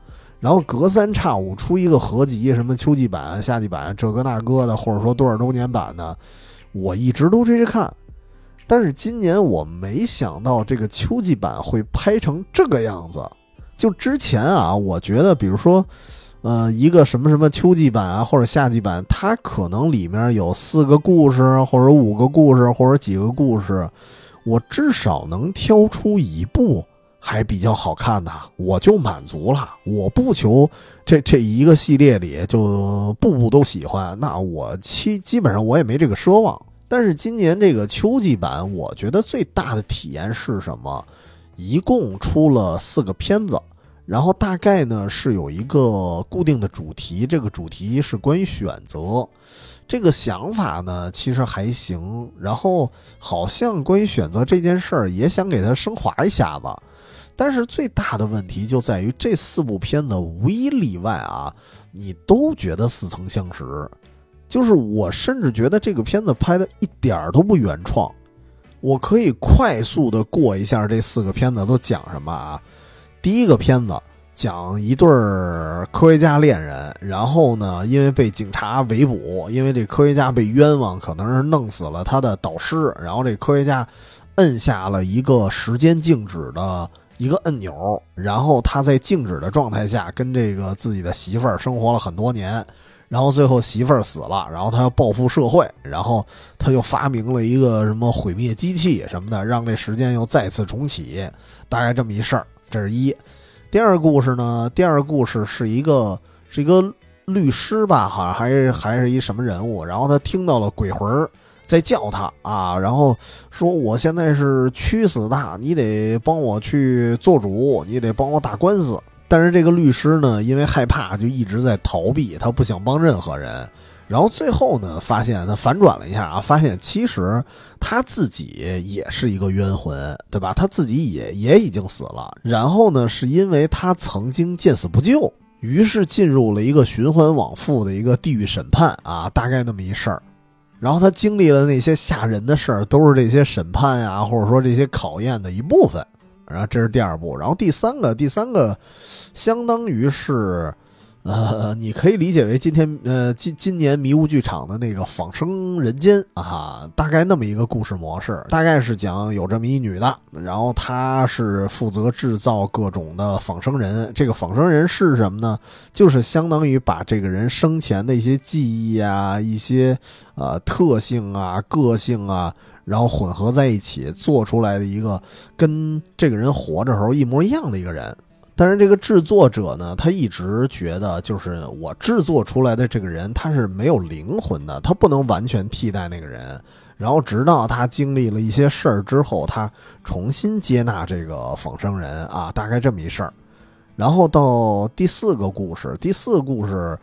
然后隔三差五出一个合集，什么秋季版、夏季版，这个那个的，或者说多少周年版的，我一直都追着看。但是今年我没想到这个秋季版会拍成这个样子。就之前啊，我觉得，比如说。呃，一个什么什么秋季版啊，或者夏季版，它可能里面有四个故事，或者五个故事，或者几个故事，我至少能挑出一部还比较好看的，我就满足了。我不求这这一个系列里就步步都喜欢，那我基基本上我也没这个奢望。但是今年这个秋季版，我觉得最大的体验是什么？一共出了四个片子。然后大概呢是有一个固定的主题，这个主题是关于选择，这个想法呢其实还行。然后好像关于选择这件事儿也想给它升华一下子，但是最大的问题就在于这四部片子无一例外啊，你都觉得似曾相识，就是我甚至觉得这个片子拍的一点儿都不原创。我可以快速的过一下这四个片子都讲什么啊？第一个片子讲一对儿科学家恋人，然后呢，因为被警察围捕，因为这科学家被冤枉，可能是弄死了他的导师，然后这科学家摁下了一个时间静止的一个按钮，然后他在静止的状态下跟这个自己的媳妇儿生活了很多年，然后最后媳妇儿死了，然后他要报复社会，然后他就发明了一个什么毁灭机器什么的，让这时间又再次重启，大概这么一事儿。这是一，第二个故事呢？第二个故事是一个是一个律师吧，好像还是还是一什么人物，然后他听到了鬼魂儿在叫他啊，然后说我现在是屈死的，你得帮我去做主，你得帮我打官司。但是这个律师呢，因为害怕，就一直在逃避，他不想帮任何人。然后最后呢，发现他反转了一下啊，发现其实他自己也是一个冤魂，对吧？他自己也也已经死了。然后呢，是因为他曾经见死不救，于是进入了一个循环往复的一个地狱审判啊，大概那么一事儿。然后他经历了那些吓人的事儿，都是这些审判呀，或者说这些考验的一部分。然后这是第二部，然后第三个，第三个，相当于是，呃，你可以理解为今天，呃，今今年迷雾剧场的那个仿生人间啊，大概那么一个故事模式，大概是讲有这么一女的，然后她是负责制造各种的仿生人，这个仿生人是什么呢？就是相当于把这个人生前的一些记忆啊，一些呃特性啊、个性啊。然后混合在一起做出来的一个跟这个人活着时候一模一样的一个人，但是这个制作者呢，他一直觉得就是我制作出来的这个人他是没有灵魂的，他不能完全替代那个人。然后直到他经历了一些事儿之后，他重新接纳这个仿生人啊，大概这么一事儿。然后到第四个故事，第四个故事。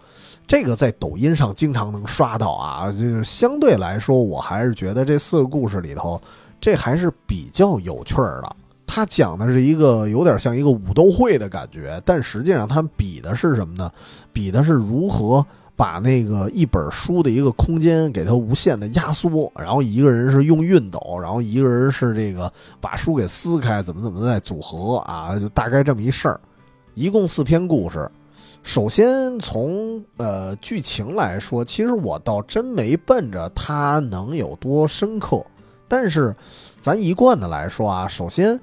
这个在抖音上经常能刷到啊，就相对来说，我还是觉得这四个故事里头，这还是比较有趣儿的。他讲的是一个有点像一个武斗会的感觉，但实际上他比的是什么呢？比的是如何把那个一本书的一个空间给它无限的压缩，然后一个人是用熨斗，然后一个人是这个把书给撕开，怎么怎么再组合啊，就大概这么一事儿。一共四篇故事。首先从呃剧情来说，其实我倒真没奔着它能有多深刻。但是，咱一贯的来说啊，首先《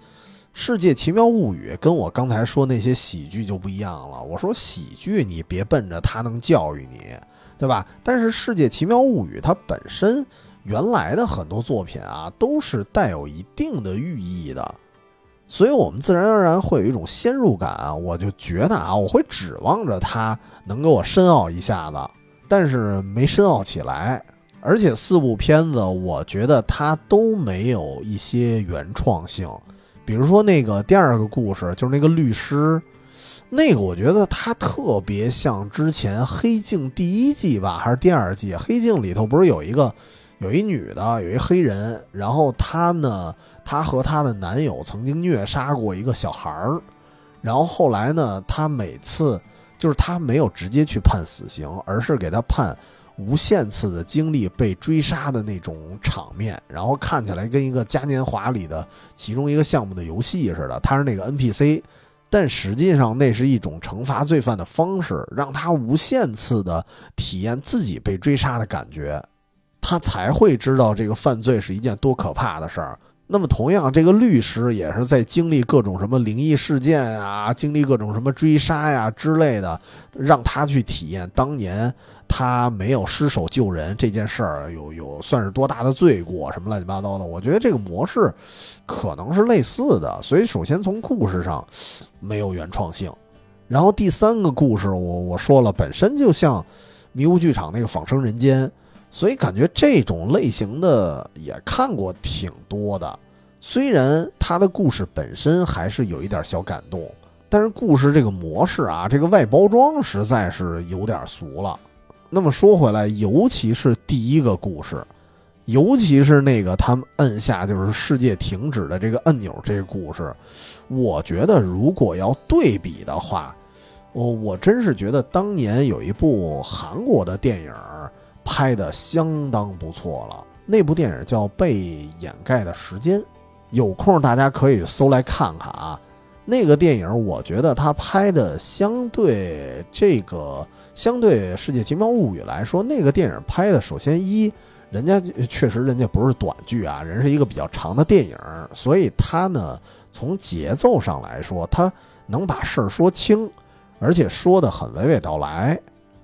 世界奇妙物语》跟我刚才说那些喜剧就不一样了。我说喜剧你别奔着它能教育你，对吧？但是《世界奇妙物语》它本身原来的很多作品啊，都是带有一定的寓意的。所以，我们自然而然会有一种先入感啊，我就觉得啊，我会指望着它能给我深奥一下子，但是没深奥起来。而且四部片子，我觉得它都没有一些原创性。比如说那个第二个故事，就是那个律师，那个我觉得他特别像之前《黑镜》第一季吧，还是第二季，《黑镜》里头不是有一个有一女的，有一黑人，然后她呢。她和她的男友曾经虐杀过一个小孩儿，然后后来呢，她每次就是她没有直接去判死刑，而是给她判无限次的经历被追杀的那种场面，然后看起来跟一个嘉年华里的其中一个项目的游戏似的。他是那个 NPC，但实际上那是一种惩罚罪犯的方式，让他无限次的体验自己被追杀的感觉，他才会知道这个犯罪是一件多可怕的事儿。那么，同样，这个律师也是在经历各种什么灵异事件啊，经历各种什么追杀呀之类的，让他去体验当年他没有失手救人这件事儿，有有算是多大的罪过，什么乱七八糟的。我觉得这个模式可能是类似的，所以首先从故事上没有原创性。然后第三个故事，我我说了，本身就像迷雾剧场那个仿生人间。所以感觉这种类型的也看过挺多的，虽然他的故事本身还是有一点小感动，但是故事这个模式啊，这个外包装实在是有点俗了。那么说回来，尤其是第一个故事，尤其是那个他们摁下就是世界停止的这个按钮这个故事，我觉得如果要对比的话，我我真是觉得当年有一部韩国的电影。拍的相当不错了，那部电影叫《被掩盖的时间》，有空大家可以搜来看看啊。那个电影我觉得他拍的相对这个相对《世界奇妙物语》来说，那个电影拍的首先一，人家确实人家不是短剧啊，人是一个比较长的电影，所以他呢从节奏上来说，他能把事儿说清，而且说的很娓娓道来。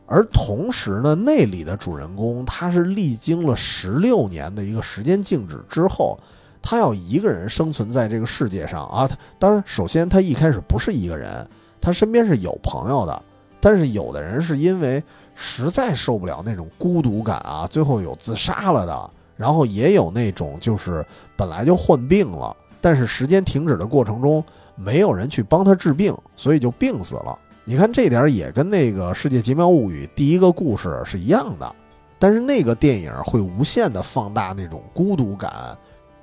而同时呢，那里的主人公他是历经了十六年的一个时间静止之后，他要一个人生存在这个世界上啊。他当然，首先他一开始不是一个人，他身边是有朋友的，但是有的人是因为实在受不了那种孤独感啊，最后有自杀了的，然后也有那种就是本来就患病了，但是时间停止的过程中没有人去帮他治病，所以就病死了。你看这点也跟那个《世界奇妙物语》第一个故事是一样的，但是那个电影会无限的放大那种孤独感，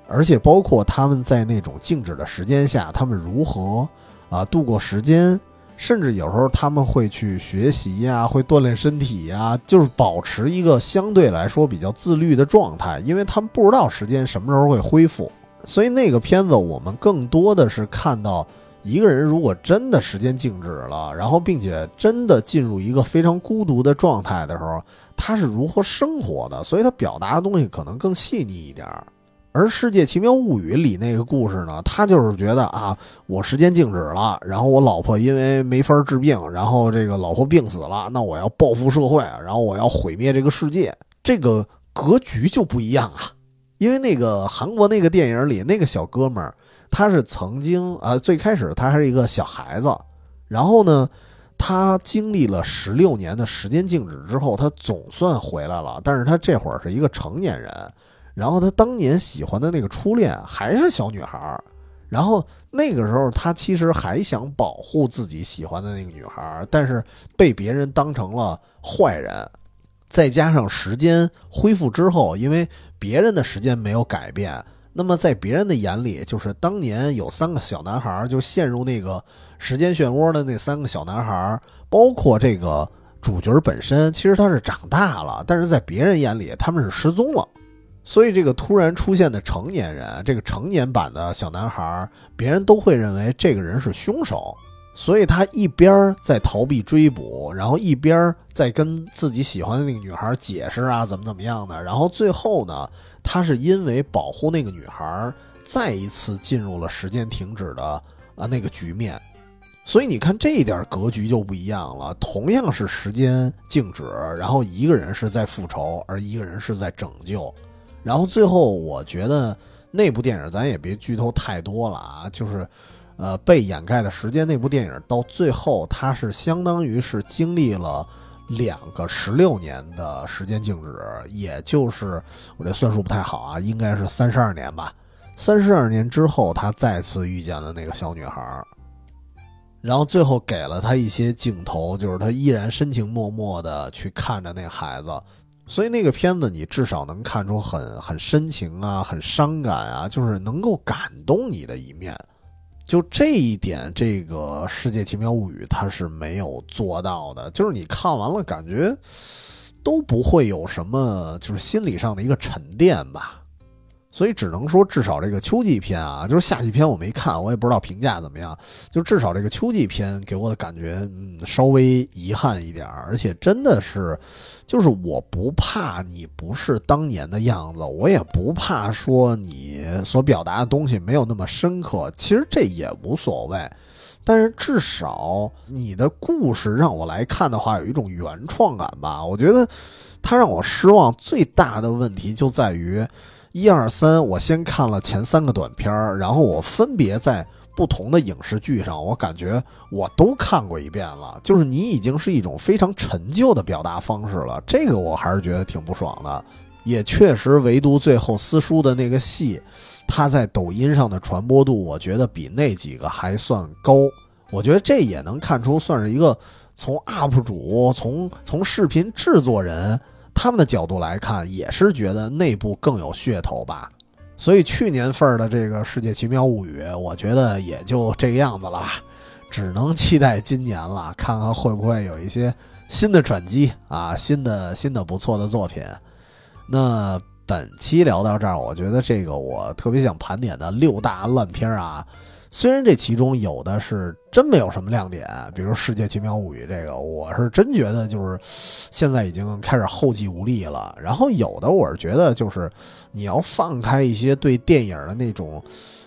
而且包括他们在那种静止的时间下，他们如何啊度过时间，甚至有时候他们会去学习呀，会锻炼身体呀，就是保持一个相对来说比较自律的状态，因为他们不知道时间什么时候会恢复，所以那个片子我们更多的是看到。一个人如果真的时间静止了，然后并且真的进入一个非常孤独的状态的时候，他是如何生活的？所以他表达的东西可能更细腻一点儿。而《世界奇妙物语》里那个故事呢，他就是觉得啊，我时间静止了，然后我老婆因为没法治病，然后这个老婆病死了，那我要报复社会，然后我要毁灭这个世界，这个格局就不一样啊。因为那个韩国那个电影里那个小哥们儿。他是曾经啊，最开始他还是一个小孩子，然后呢，他经历了十六年的时间静止之后，他总算回来了。但是他这会儿是一个成年人，然后他当年喜欢的那个初恋还是小女孩儿，然后那个时候他其实还想保护自己喜欢的那个女孩儿，但是被别人当成了坏人。再加上时间恢复之后，因为别人的时间没有改变。那么在别人的眼里，就是当年有三个小男孩儿就陷入那个时间漩涡的那三个小男孩儿，包括这个主角本身，其实他是长大了，但是在别人眼里他们是失踪了。所以这个突然出现的成年人，这个成年版的小男孩，别人都会认为这个人是凶手。所以他一边在逃避追捕，然后一边在跟自己喜欢的那个女孩解释啊，怎么怎么样的。然后最后呢？他是因为保护那个女孩，再一次进入了时间停止的啊那个局面，所以你看这一点格局就不一样了。同样是时间静止，然后一个人是在复仇，而一个人是在拯救。然后最后，我觉得那部电影咱也别剧透太多了啊，就是呃被掩盖的时间那部电影到最后，它是相当于是经历了。两个十六年的时间静止，也就是我这算数不太好啊，应该是三十二年吧。三十二年之后，他再次遇见了那个小女孩，然后最后给了他一些镜头，就是他依然深情脉脉的去看着那孩子。所以那个片子你至少能看出很很深情啊，很伤感啊，就是能够感动你的一面。就这一点，这个《世界奇妙物语》它是没有做到的。就是你看完了，感觉都不会有什么，就是心理上的一个沉淀吧。所以只能说，至少这个秋季片啊，就是夏季片我没看，我也不知道评价怎么样。就至少这个秋季片给我的感觉，嗯，稍微遗憾一点而且真的是，就是我不怕你不是当年的样子，我也不怕说你所表达的东西没有那么深刻。其实这也无所谓，但是至少你的故事让我来看的话，有一种原创感吧。我觉得它让我失望最大的问题就在于。一二三，我先看了前三个短片儿，然后我分别在不同的影视剧上，我感觉我都看过一遍了。就是你已经是一种非常陈旧的表达方式了，这个我还是觉得挺不爽的。也确实，唯独最后私塾的那个戏，它在抖音上的传播度，我觉得比那几个还算高。我觉得这也能看出，算是一个从 UP 主、从从视频制作人。他们的角度来看，也是觉得内部更有噱头吧，所以去年份儿的这个《世界奇妙物语》，我觉得也就这个样子了，只能期待今年了，看看会不会有一些新的转机啊，新的新的不错的作品。那本期聊到这儿，我觉得这个我特别想盘点的六大烂片啊。虽然这其中有的是真没有什么亮点，比如《世界奇妙物语》这个，我是真觉得就是现在已经开始后继无力了。然后有的我是觉得就是你要放开一些对电影的那种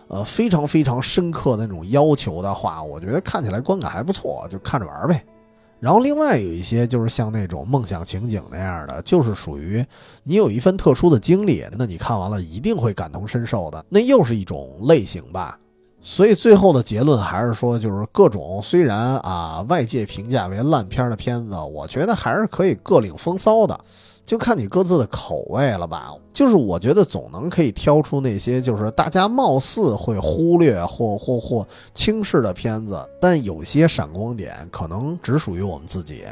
呃非常非常深刻的那种要求的话，我觉得看起来观感还不错，就看着玩呗。然后另外有一些就是像那种梦想情景那样的，就是属于你有一份特殊的经历，那你看完了一定会感同身受的，那又是一种类型吧。所以最后的结论还是说，就是各种虽然啊外界评价为烂片的片子，我觉得还是可以各领风骚的，就看你各自的口味了吧。就是我觉得总能可以挑出那些就是大家貌似会忽略或或或轻视的片子，但有些闪光点可能只属于我们自己。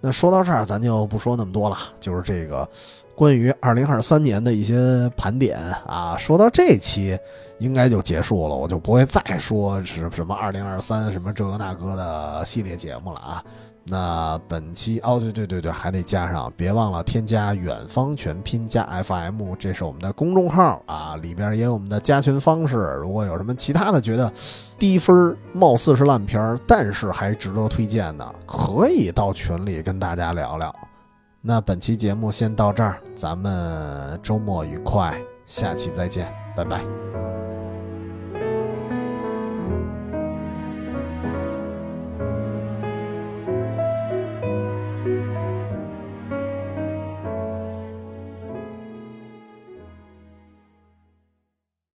那说到这儿，咱就不说那么多了，就是这个关于二零二三年的一些盘点啊，说到这期。应该就结束了，我就不会再说是什么二零二三什么这个那个的系列节目了啊。那本期哦，对对对对，还得加上，别忘了添加远方全拼加 FM，这是我们的公众号啊，里边也有我们的加群方式。如果有什么其他的觉得低分貌似是烂片但是还值得推荐的，可以到群里跟大家聊聊。那本期节目先到这儿，咱们周末愉快，下期再见，拜拜。